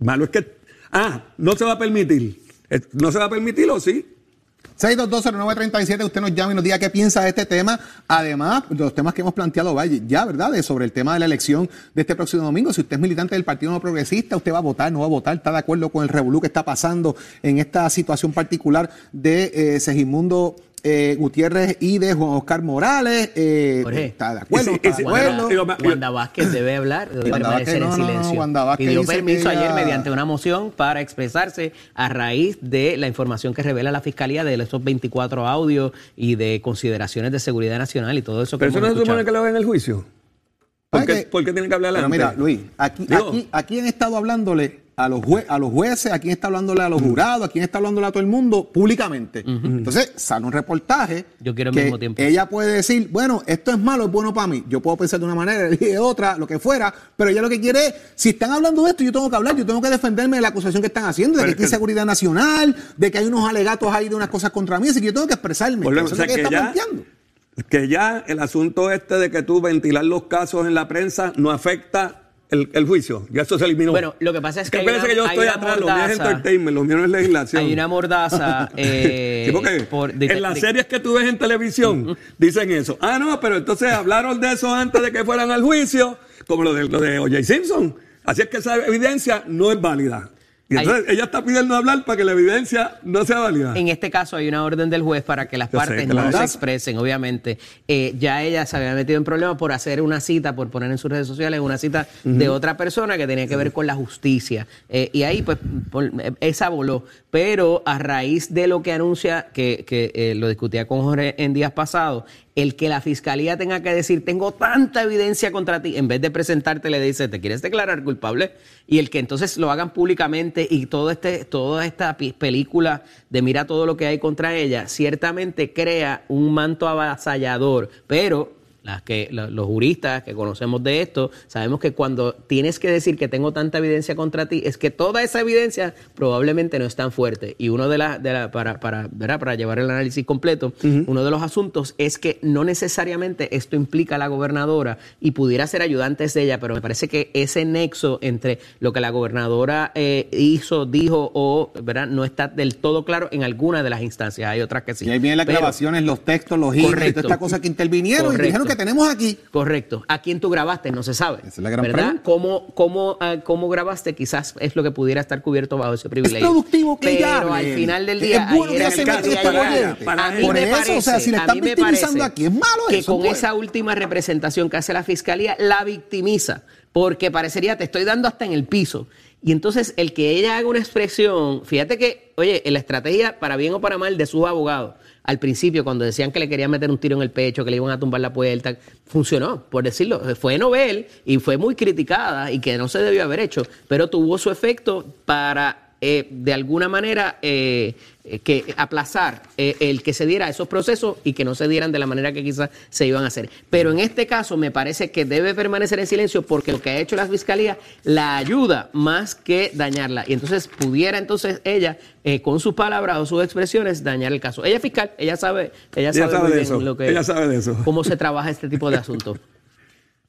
malo es que. Ah, no se va a permitir. Eh, ¿No se va a permitir o sí? 6220937, usted nos llama y nos diga qué piensa de este tema. Además, de los temas que hemos planteado ya, ¿verdad? Sobre el tema de la elección de este próximo domingo. Si usted es militante del Partido No Progresista, usted va a votar, no va a votar, está de acuerdo con el revolú que está pasando en esta situación particular de eh, Segismundo eh, Gutiérrez y de Juan Oscar Morales. Eh, Jorge. está de acuerdo, si- está de acuerdo. Wanda Vázquez debe hablar, debe Wanda permanecer Vázquez, en no, no, no, silencio. Wanda Vázquez Pidió permiso ella- ayer mediante una moción para expresarse a raíz de la información que revela la Fiscalía de esos 24 audios y de consideraciones de seguridad nacional y todo eso que Pero eso no se supone que lo ven en el juicio. ¿Por ¿Sabe qué, qué? por qué tienen que hablar Pero antes? mira, Luis, aquí, aquí, aquí han estado hablándole a los, jue- a los jueces, a quién está hablándole a los jurados, a quién está hablándole a todo el mundo públicamente. Entonces, sale un reportaje Yo quiero que mismo tiempo. ella puede decir, bueno, esto es malo, es bueno para mí. Yo puedo pensar de una manera y de otra, lo que fuera, pero ella lo que quiere es, si están hablando de esto, yo tengo que hablar, yo tengo que defenderme de la acusación que están haciendo, de Pero que es hay que- seguridad nacional, de que hay unos alegatos ahí de unas cosas contra mí, así que yo tengo que expresarme. Volvemos, Eso o es sea, lo que, que está ya- planteando. que ya el asunto este de que tú ventilar los casos en la prensa no afecta el, el juicio. Ya eso se eliminó. Bueno, lo que pasa es que hay una- que yo hay estoy atrás, lo mío es mordaza. entertainment, lo mío es legislación. Hay una mordaza. eh, Sí, por- de- en las de- series que tú ves en televisión dicen eso. Ah, no, pero entonces hablaron de eso antes de que fueran al juicio, como lo de, lo de O.J. Simpson. Así es que esa evidencia no es válida. Y Hay- entonces ella está pidiendo hablar para que la evidencia no sea válida. En este caso hay una orden del juez para que las Yo partes no se expresen, obviamente. Eh, ya ella se había metido en problemas por hacer una cita, por poner en sus redes sociales una cita de otra persona que tenía que ver con la justicia. Eh, y ahí, pues, por- esa voló. Pero a raíz de lo que anuncia, que, que eh, lo discutía con Jorge en días pasados, el que la fiscalía tenga que decir, tengo tanta evidencia contra ti, en vez de presentarte le dice, ¿te quieres declarar culpable? Y el que entonces lo hagan públicamente y este, toda esta película de mira todo lo que hay contra ella, ciertamente crea un manto avasallador, pero las que los juristas que conocemos de esto sabemos que cuando tienes que decir que tengo tanta evidencia contra ti es que toda esa evidencia probablemente no es tan fuerte. Y uno de las de la, para para ¿verdad? para llevar el análisis completo uno de los asuntos es que no necesariamente esto implica a la gobernadora y pudiera ser ayudantes de ella pero me parece que ese nexo entre lo que la gobernadora eh, hizo dijo o verdad no está del todo claro en alguna de las instancias. Hay otras que sí. Y ahí vienen las Pero- grabaciones, los textos, los Correcto. toda esta cosa que intervinieron y dijeron que tenemos aquí. Correcto. ¿A quién tú grabaste? No se sabe. Esa es la gran ¿Verdad? pregunta. ¿Cómo, cómo, ah, cómo grabaste? Quizás es lo que pudiera estar cubierto bajo ese privilegio. productivo que Pero al final del Es día, bueno ahí que se este. A mí Por me eso, parece, o sea, si le están victimizando aquí, es malo Que eso, con pues. esa última representación que hace la fiscalía, la victimiza. Porque parecería, te estoy dando hasta en el piso. Y entonces, el que ella haga una expresión, fíjate que, oye, en la estrategia, para bien o para mal, de sus abogados, al principio, cuando decían que le querían meter un tiro en el pecho, que le iban a tumbar la puerta, funcionó, por decirlo. Fue novel y fue muy criticada y que no se debió haber hecho, pero tuvo su efecto para eh, de alguna manera eh, eh, que aplazar eh, el que se diera esos procesos y que no se dieran de la manera que quizás se iban a hacer. Pero en este caso me parece que debe permanecer en silencio porque lo que ha hecho la fiscalía la ayuda más que dañarla. Y entonces pudiera entonces ella, eh, con sus palabras o sus expresiones, dañar el caso. Ella es fiscal, ella sabe, ella Ella sabe, sabe muy de bien eso, lo que, ella sabe de eso. cómo se trabaja este tipo de asuntos.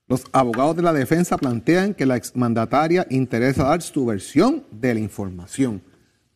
Los abogados de la defensa plantean que la exmandataria interesa dar su versión de la información.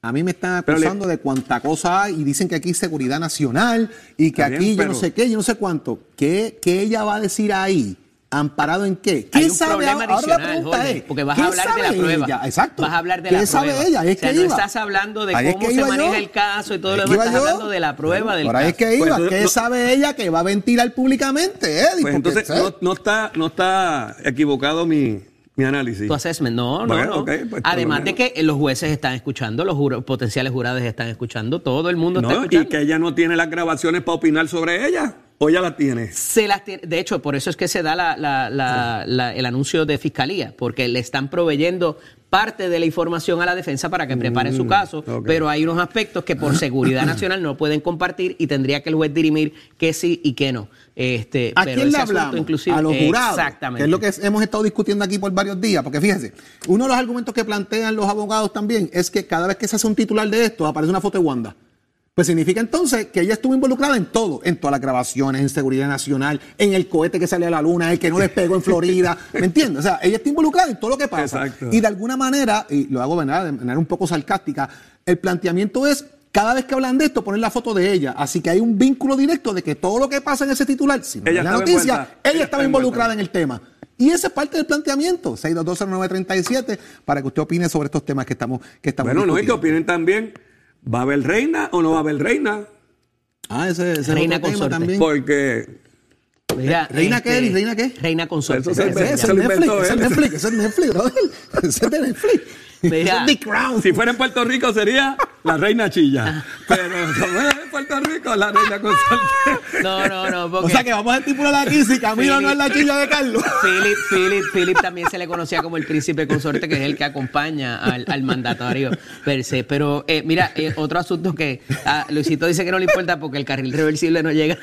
A mí me están le- acusando de cuánta cosa hay y dicen que aquí hay seguridad nacional y que Está aquí bien, yo no sé qué, yo no sé cuánto. ¿Qué, qué ella va a decir ahí? ¿Amparado en qué? ¿Qué Hay un sabe problema ahora? Ahora la pregunta Jorge, es, porque vas ¿qué a hablar de la prueba. ella? Exacto. Vas a hablar de ¿Qué la sabe prueba. ella? Es o sea, que no iba. estás hablando de Ahí es cómo que se yo. maneja el caso y todo lo demás. Estás yo. hablando de la prueba del Por ahí es que iba. Pues, ¿Qué no- sabe ella que va a ventilar públicamente, Eddie? Pues entonces no, no está, no está equivocado mi, mi análisis. Tu assessment, no, no, Bueno, no. pues, Además de que los jueces están escuchando, los potenciales jurados están escuchando, todo el mundo está escuchando. y que ella no tiene las grabaciones para opinar sobre ella. ¿O ella las tiene? Se las tiene- de hecho, por eso es que se da la- la- la- la- el anuncio de fiscalía, porque le están proveyendo parte de la información a la defensa para que prepare su caso, ok. pero hay unos aspectos que por seguridad nacional no pueden compartir y tendría que el juez dirimir que sí y que no. Este, ¿A pero quién le hablamos? inclusive- a los jurados. Exactamente. Que es lo que hemos estado discutiendo aquí por varios días. Porque fíjese, uno de los argumentos que plantean los abogados también es que cada vez que se hace un titular de esto aparece una foto de Wanda. Pues significa entonces que ella estuvo involucrada en todo, en todas las grabaciones, en seguridad nacional, en el cohete que salió a la luna, el que no despegó en Florida, ¿me entiendes? O sea, ella está involucrada en todo lo que pasa. Exacto. Y de alguna manera, y lo hago ¿verdad? de manera un poco sarcástica, el planteamiento es cada vez que hablan de esto poner la foto de ella, así que hay un vínculo directo de que todo lo que pasa en ese titular, si no Ella es la noticia, ella Ella estaba involucrada en el tema. Y esa es parte del planteamiento, 6220937, para que usted opine sobre estos temas que estamos, que estamos Bueno, no, y que opinen también. ¿Va a haber reina o no va a haber reina? Ah, ese, ese es Reina otro tema consorte. también. Porque Mira, ¿Reina este, qué, Eli? ¿Reina qué? Reina consorte. Eso se es Netflix, ese es él. Netflix, ese es Netflix, brother. Ese es de Netflix. Mira. The Crown. si fuera en Puerto Rico sería la reina chilla. Pero como es en Puerto Rico, la reina consorte. No, no, no. O Porque sea que vamos a estipular aquí si Camilo no es la chilla de Carlos. Philip, Philip, Philip también se le conocía como el príncipe consorte, que es el que acompaña al, al mandatario per se. Pero eh, mira, eh, otro asunto que a Luisito dice que no le importa porque el carril reversible no llega.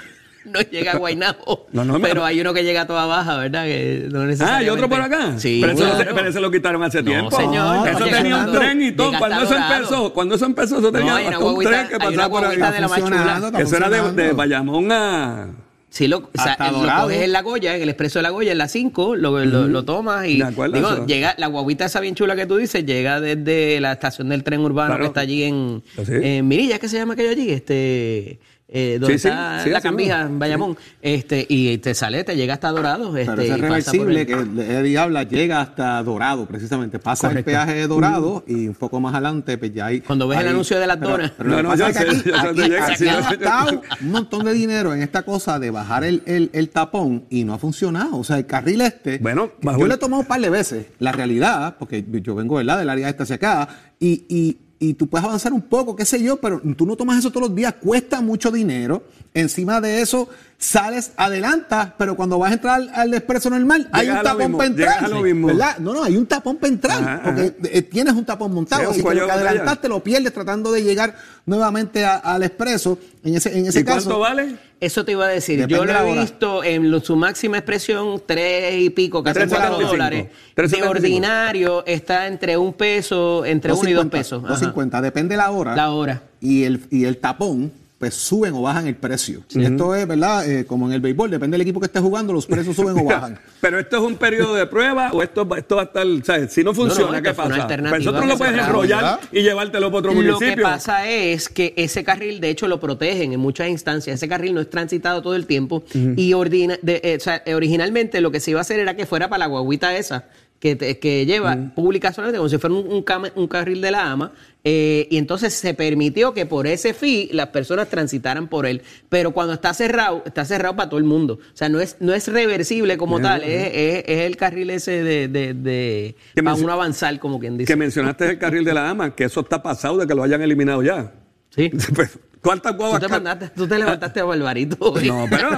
No llega a Guaynabo, No, no, pero pero- hay uno que llega a toda baja, ¿verdad? Que no Ah, ¿y otro por acá? Sí, pero, eso, claro. pero eso lo quitaron hace No, tiempo. señor, Eso no, tenía un tren y todo. Cuando eso empezó, cuando eso empezó, eso tenía hasta un guaguita- tren que pasaba por ahí. guaguita de la más chula. funcionando, está Eso era de. Bayamón a... Sí, lo, o sea, Hasta lo Dorado. coges en la Goya, en el expreso de la Goya, en la 5, lo, lo, lo tomas y De acuerdo, digo, eso. llega, la guaguita esa bien chula que tú dices, llega desde la estación del tren urbano Claro. que está allí en, ¿Sí? en Mirilla, ¿qué se llama aquello allí? Este, eh, donde Sí, sí, está sí, la mismo. en Bayamón, este, y te sale, te llega hasta Dorado, este, Pero ese y pasa por reversible el- que Eddie habla llega hasta Dorado, precisamente. Pasa Correcto. el peaje de Dorado y un poco más adelante, pues ya hay. Cuando ves el anuncio de las donas. No, no, yo es sé, aquí, aquí- llega, yo sé. gastado un montón de dinero en esta cosa de bajar el, el- el tapón y no ha funcionado. O sea, el carril este. Bueno, yo el- le he tomado un par de veces la realidad, porque yo vengo ¿verdad? del área esta hacia acá, y, y, y tú puedes avanzar un poco, qué sé yo, pero tú no tomas eso todos los días, cuesta mucho dinero. Encima de eso, sales, adelantas, pero cuando vas a entrar al, al expreso normal, hay un tapón mismo, para entrar. llegas a lo mismo. ¿verdad? No, no, hay un tapón para entrar, Ajá, porque eh, tienes un tapón montado, un así que lo que adelantaste lo pierdes tratando de llegar nuevamente a- al expreso. En ese, en ese ¿Y caso. cuánto vale? Eso te iba a decir. Depende Yo lo he visto en lo- su máxima expresión, tres y pico, casi cuatro dólares. De ordinario está entre un peso, entre uno y dos 2.50, pesos. Ajá. 2.50, depende la hora. La hora. Y el, y el tapón, pues suben o bajan el precio. Esto es, ¿verdad? Eh, como en el béisbol, depende del equipo que esté jugando, los precios suben o bajan. Pero esto es un periodo de prueba o esto, va- esto va a estar, ¿sabes? Si no funciona, esto ¿qué fue una pasa? alternativa Pues nosotros que lo puedes enrollar ¿verdad? y llevártelo para otro Lo municipio. que pasa es que ese carril, de hecho, lo protegen en muchas instancias. Ese carril no es transitado todo el tiempo. Y ordina, de- eh, o sea, originalmente lo que se iba a hacer era que fuera para la guaguita esa que, te- que lleva pública solamente como si fuera un, un cam- un carril de la AMA. eh, y entonces se permitió que por ese fee las personas transitaran por él. Pero cuando está cerrado, está cerrado para todo el mundo. O sea, no es, no es reversible como tal. Es, es- es el carril ese de, de, de para uno avanzar, como quien dice. Que mencionaste el carril de la ama, que eso está pasado de que lo hayan eliminado ya. Sí. Pues, ¿Cuántas Tú guaguas? te, ca- mandaste, tú te levantaste a Barbarito. No, pero.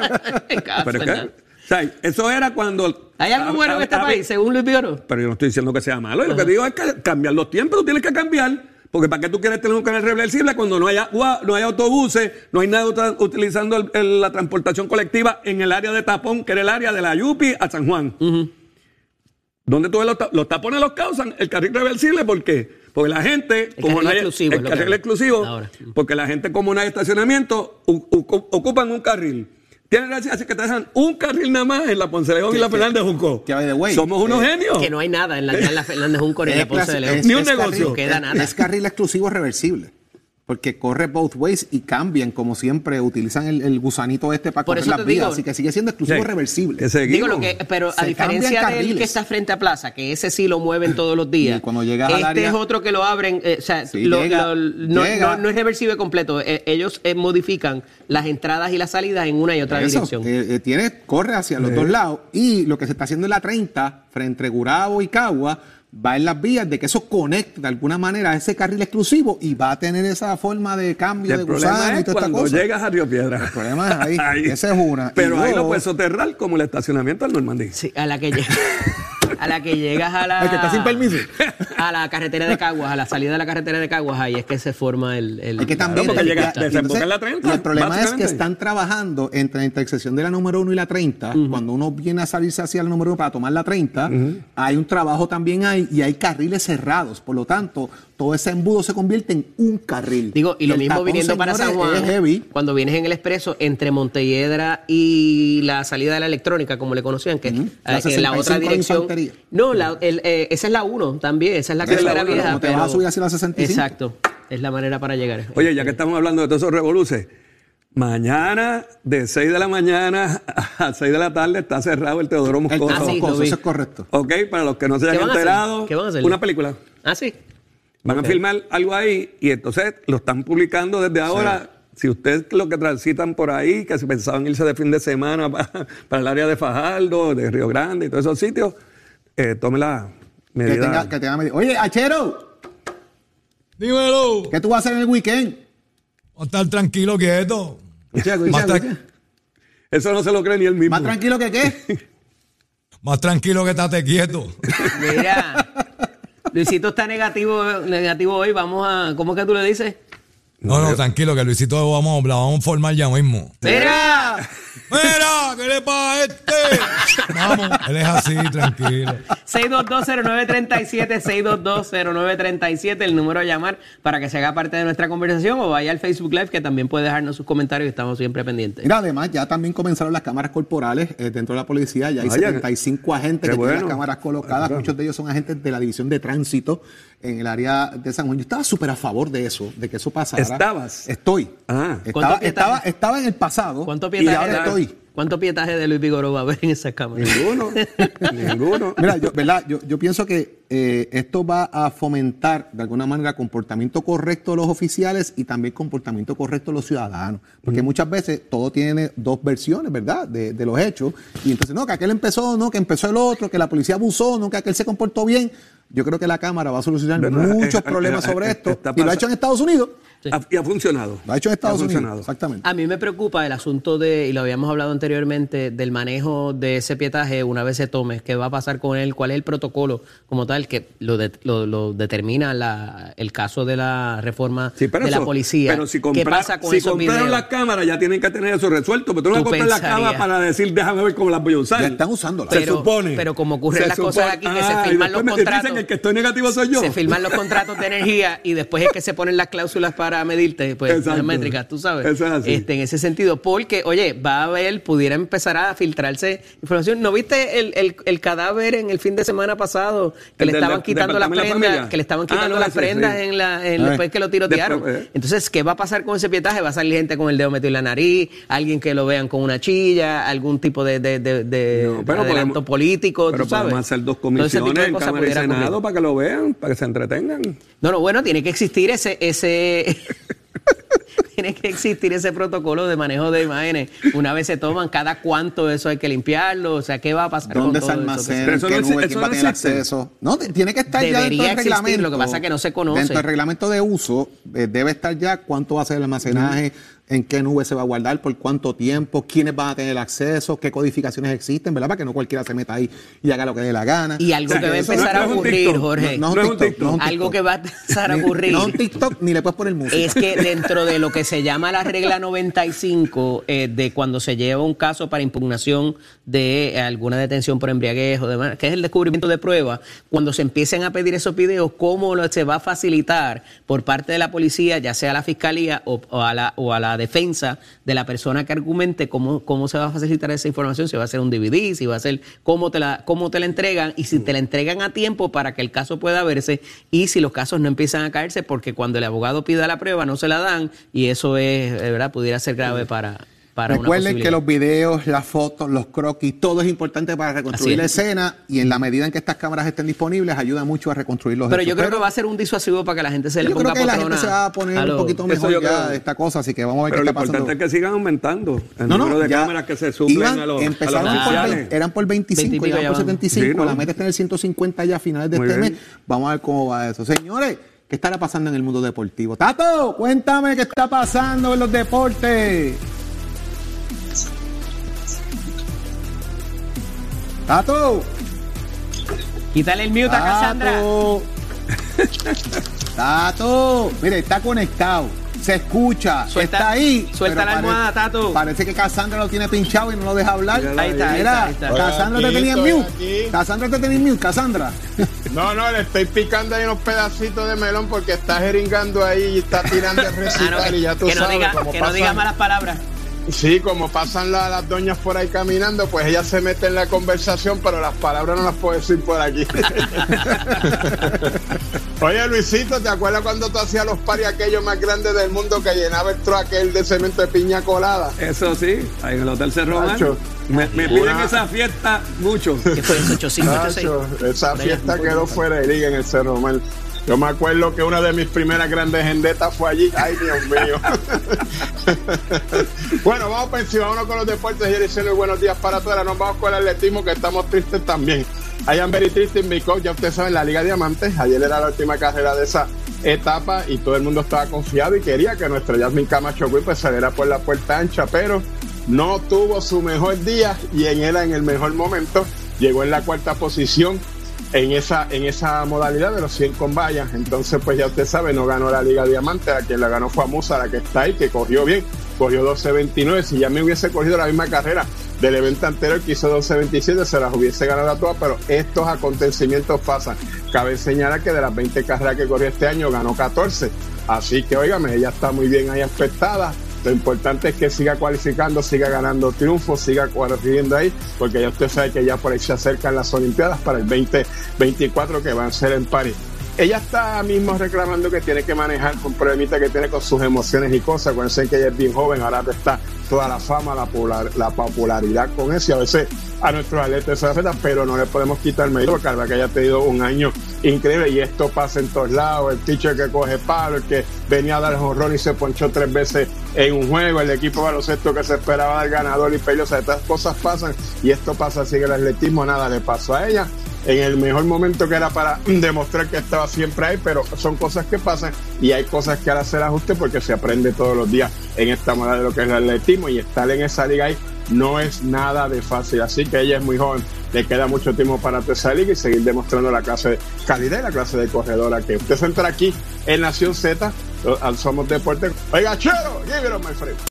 Pero sea, eso era cuando. ¿Hay algo bueno en este país, según Luis Pioro? Pero yo no estoy diciendo que sea malo. Y lo que digo es que cambiar los tiempos, tú tienes que cambiar. Porque ¿para qué tú quieres tener un canal reversible cuando no hay agua, no hay autobuses, no hay nada utilizando el- el- la transportación colectiva en el área de tapón, que era el área de la Yupi a San Juan? ¿Dónde tú ves los, ta- los tapones los causan? El carril reversible, ¿por qué? Porque la gente, El como carril no hay, exclusivo el carril exclusivo, Ahora. porque la gente como no hay estacionamiento, u- u- ocupan un carril. Tienen gracia, que te dejan un carril nada más en la Ponce de León y la Fernández Junco. que, way, Somos unos eh, genios. Que no hay nada en la, en la Fernández Junco ni en la Es Ponce de León. es- Ni un es negocio. carril- queda es- nada. Es carril exclusivo reversible. Porque corre both ways y cambian, como siempre, utilizan el, el gusanito este para Por correr eso las vías. así que sigue siendo exclusivo Sí. reversible. Digo lo que, pero a Se diferencia del que está frente a Plaza, que ese sí lo mueven todos los días. Y cuando llegas este al área- es otro que lo abren, eh, o sea, Sí, lo- llega, lo- no, llega. no- no es reversible completo. eh, ellos eh, modifican las entradas y las salidas en una y otra Eso, dirección. tiene, corre hacia los dos lados. Y lo que se está haciendo en la 30, frente entre Gurabo y Cagua, va en las vías de que eso conecte de alguna manera a ese carril exclusivo y va a tener esa forma de cambio Y de el problema gusano y es toda esta cuando cosa. llegas a Río Piedra. El problema es ahí. Esa es una. Pero Y ahí lo puedes soterrar como el estacionamiento al Normandí. Sí, a la que llega- a la que llegas a la El que está sin permiso. a la carretera de Caguas, a la salida de la carretera de Caguas, ahí es que se forma el, el Es que también porque el- llega- desemboca en la 30, y el problema es que están trabajando entre la intersección de la número 1 y la 30. Cuando uno viene a salirse hacia la número 1 para tomar la 30, hay un trabajo también ahí y hay carriles cerrados. Por lo tanto, todo ese embudo se convierte en un carril. Digo, y lo el mismo tapón, viniendo para San señores, Juan, es heavy. cuando vienes en el expreso entre Montelledra y la salida de la electrónica, como le conocían, que eh, La en la otra 65 de dirección. Infantería. No, la- el, eh, esa es la 1 también, esa es la Esa es la uno, vieja. como te vas a pero- subir hacia la 65. Exacto, es la manera para llegar. Oye, ya que estamos hablando de todos esos revoluces, mañana de 6 de la mañana a 6 de la tarde está cerrado el Teodoro Moscoso. Ah, sí, Moscoso, eso es correcto. Ok, para los que no se ¿Qué hayan van a hacer? enterado, ¿Qué van a hacer? una película. Ah, sí. Van Ok. a filmar algo ahí y entonces lo están publicando desde ahora. Si usted lo que transitan por ahí, que se pensaban irse de fin de semana para, para el área de Fajardo, de Río Grande y todos esos sitios, eh, tome la Que medida. tenga, que tenga medida. Oye, Achero, Dímelo. ¿qué tú vas a hacer en el weekend? Va a estar tranquilo, quieto. Escucha. Eso no se lo cree ni él mismo. Más tranquilo que qué. más tranquilo que estate quieto. Mira, Luisito está negativo, negativo hoy, vamos a, ¿cómo que tú le dices? No, no, tranquilo, que Luisito vamos, la vamos a formar ya mismo. ¡Mira! ¡Mira! ¿Qué le pasa a este? Vamos, él es así, tranquilo. 6220937, 6220937, el número a llamar para que se haga parte de nuestra conversación o vaya al Facebook Live que también puede dejarnos sus comentarios y estamos siempre pendientes. Mira, además, ya también comenzaron las cámaras corporales eh, dentro de la policía. Ya hay Vaya, 75 agentes que tienen las cámaras colocadas. Muchos de ellos son agentes de la división de tránsito en el área de San Juan. Yo estaba súper a favor de eso, de que eso pasara. ¿Estabas? Estoy. Ah. Estaba, estaba, estaba en el pasado. ¿Cuánto y pietaje, ahora de, estoy. ¿Cuánto pietaje de Luis Vigoró va a haber en esa cámara? Ninguno. Ninguno. Mira, yo, ¿verdad? Yo, yo pienso que eh, esto va a fomentar de alguna manera comportamiento correcto de los oficiales y también comportamiento correcto de los ciudadanos. Porque muchas veces todo tiene dos versiones, ¿verdad? De, de los hechos. Y entonces, no, que aquel empezó, no, que empezó el otro, que la policía abusó, no, que aquel se comportó bien. Yo creo que la Cámara va a solucionar ¿Verdad? muchos Eh, problemas eh, sobre eh, esto. Y lo ha hecho en Estados Unidos. Ha- Y ha funcionado. Lo ha hecho en Estados Ha Unidos. funcionado. Exactamente. A mí me preocupa el asunto de, y lo habíamos hablado anteriormente, del manejo de ese pietaje una vez se tome, qué va a pasar con él, cuál es el protocolo como tal que lo, de- lo, lo determina la- el caso de la reforma Sí, pero de la policía. Pero si, ¿Qué pasa con si esos compraron videos? las cámaras, ya tienen que tener eso resuelto. Pero tú no vas a comprar la pensarías. cámara para decir, déjame ver cómo las voy a usar. Ya están usándolas. Se Pero- supone. pero como ocurren Se las cosas aquí, que se Ah, firman los contratos. El que estoy negativo soy yo. Se firman los contratos de energía y después es que se ponen las cláusulas para medirte, pues, Exacto. las métricas, tú sabes. Eso es así. Este, en ese sentido, porque, oye, va a haber, pudiera empezar a filtrarse información. ¿No viste el, el- el cadáver en el fin de semana pasado? Que le estaban de- quitando las de prendas, Familia. que le estaban Ah, quitando no, las prendas sí. en la, en- Ay. después que lo tirotearon. Después, eh. Entonces, ¿qué va a pasar con ese pietaje? Va a salir gente con el dedo metido en la nariz, alguien que lo vean con una chilla, algún tipo de, de, de, de No, pero adelanto podemos- político, Pero tú sabes. podemos hacer dos comisiones en cosas Cámara y pudiera para que lo vean, para que se entretengan. No, no, bueno, tiene que existir ese, ese, tiene que existir ese protocolo de manejo de imágenes. Una vez se toman, cada cuánto eso hay que limpiarlo, o sea, ¿qué va a pasar ¿Dónde con se todo eso? almacena? Eso ¿Qué no nube? eso ¿Quién va a no tener existe. acceso? No, tiene que estar ya Debería dentro del existir, reglamento. lo que pasa es que no se conoce. Dentro del reglamento de uso eh, debe estar ya cuánto va a ser el almacenaje, en qué nube se va a guardar, por cuánto tiempo, quiénes van a tener acceso, qué codificaciones existen, ¿verdad? Para que no cualquiera se meta ahí y haga lo que dé la gana. Y algo que va a empezar a ocurrir, Jorge. No, no es un TikTok, no es un Algo TikTok. que va a empezar a ocurrir. No es un TikTok ni le puedes poner música. es que dentro de lo que se llama la regla 95, eh, de cuando se lleva un caso para impugnación de eh, alguna detención por embriaguez o demás, que es el descubrimiento de pruebas, cuando se empiecen a pedir esos videos, cómo lo, se va a facilitar por parte de la policía, ya sea a la fiscalía o, o a, la, o a la defensa de la persona que argumente, cómo, cómo se va a facilitar esa información, si va a ser un DVD, si va a ser cómo te la, cómo te la entregan y si te la entregan a tiempo para que el caso pueda verse y si los casos no empiezan a caerse porque cuando el abogado pida la prueba no se la dan y eso es, eh, ¿verdad? Pudiera ser grave para, para una Recuerden que los videos, las fotos, los croquis, todo es importante para reconstruir la es. escena y en la medida en que estas cámaras estén disponibles ayuda mucho a reconstruir los Pero hechos. yo creo que va a ser un disuasivo para que la gente se le yo ponga creo que la gente se va a poner a un lo- poquito mejor ya creo. de esta cosa, así que vamos a ver Pero qué lo está pasando. importante es que sigan aumentando el No, número no, de cámaras que se suplen iban- a los, a los empezaron por, oficiales. vein- eran por 25 Veintipico y van ya por van. 75, Sí, ¿no? la meta está en el 150 ya a finales de Muy este bien. mes. Vamos a ver cómo va eso. Señores, ¿qué estará pasando en el mundo deportivo? Tato, cuéntame qué está pasando en los deportes. Tato. Quítale el mute a Cassandra. Tato. Mire, está conectado. Se escucha. Suelta- está ahí. suelta la almohada, Tato. Parece que Cassandra lo tiene pinchado y no lo deja hablar. Ahí está, ahí Mira, está, ahí está. Cassandra te tenía en mute. aquí. Cassandra te tenía en mute, Cassandra. No, no, le estoy picando ahí unos pedacitos de melón porque está jeringando ahí y está tirando el Ah, no, recital que, y ya tú que no diga, cómo que no diga pasan- malas palabras. Sí, como pasan la- las doñas por ahí caminando, pues ella se mete en la conversación, pero las palabras no las puedo decir por aquí. Oye, Luisito, ¿te acuerdas cuando tú hacías los paris aquellos más grandes del mundo que llenaba el aquel de cemento de piña colada? Eso sí, ahí en el Hotel Cerro Me, me piden una- esa fiesta mucho. ¿Qué fue eso? 8586. Nacho, esa Por allá, fiesta quedó fuera de liga en el Cerro Román. Yo me acuerdo que una de mis primeras grandes endetas fue allí. Ay, Dios mío. bueno, vamos encima, vámonos con los deportes. Y diciendo buenos días para todas. Nos vamos con el atletismo, que estamos tristes también. I am very triste coach, ya ustedes saben, la Liga Diamantes. Ayer era la última carrera de esa etapa y todo el mundo estaba confiado y quería que nuestro Jasmine Camacho pues saliera por la puerta ancha, pero no tuvo su mejor día y en él en el mejor momento llegó en la cuarta posición en esa en esa modalidad de los 100 con vallas. Entonces, pues ya usted sabe, no ganó la Liga Diamante, la quien la ganó fue a Musa, la que está ahí, que corrió bien, corrió 12.29. Si ya me hubiese cogido la misma carrera del evento anterior que hizo 12.27, se las hubiese ganado a todas, pero estos acontecimientos pasan. Cabe señalar que de las 20 carreras que corrió este año, ganó 14. Así que, óigame, ella está muy bien ahí aspectada. Lo importante es que siga cualificando, siga ganando triunfos, siga corriendo ahí, porque ya usted sabe que ya por ahí se acercan las Olimpiadas para el 2024 que van a ser en París. Ella está mismo reclamando que tiene que manejar con problemita que tiene con sus emociones y cosas. Acuérdense que ella es bien joven, ahora está toda la fama, la, polar- la popularidad con eso. Y a veces a nuestros atletas se afecta, pero no le podemos quitar mérito porque que haya tenido un año increíble y esto pasa en todos lados. El pitcher que coge palo, el que venía a dar jonrón y se ponchó tres veces en un juego, el equipo baloncesto que se esperaba dar ganador y peleó. O sea, estas cosas pasan y esto pasa así en el atletismo, nada le pasó a ella en el mejor momento que era para demostrar que estaba siempre ahí, pero son cosas que pasan y hay cosas que ahora hacer ajuste porque se aprende todos los días en esta moda de lo que es el atletismo y estar en esa liga ahí no es nada de fácil. Así que ella es muy joven, le queda mucho tiempo para esa liga y seguir demostrando la clase de calidad y la clase de corredora que usted se entra aquí en Nación Z, Somos Deporte. Oiga, chero, give it my friend.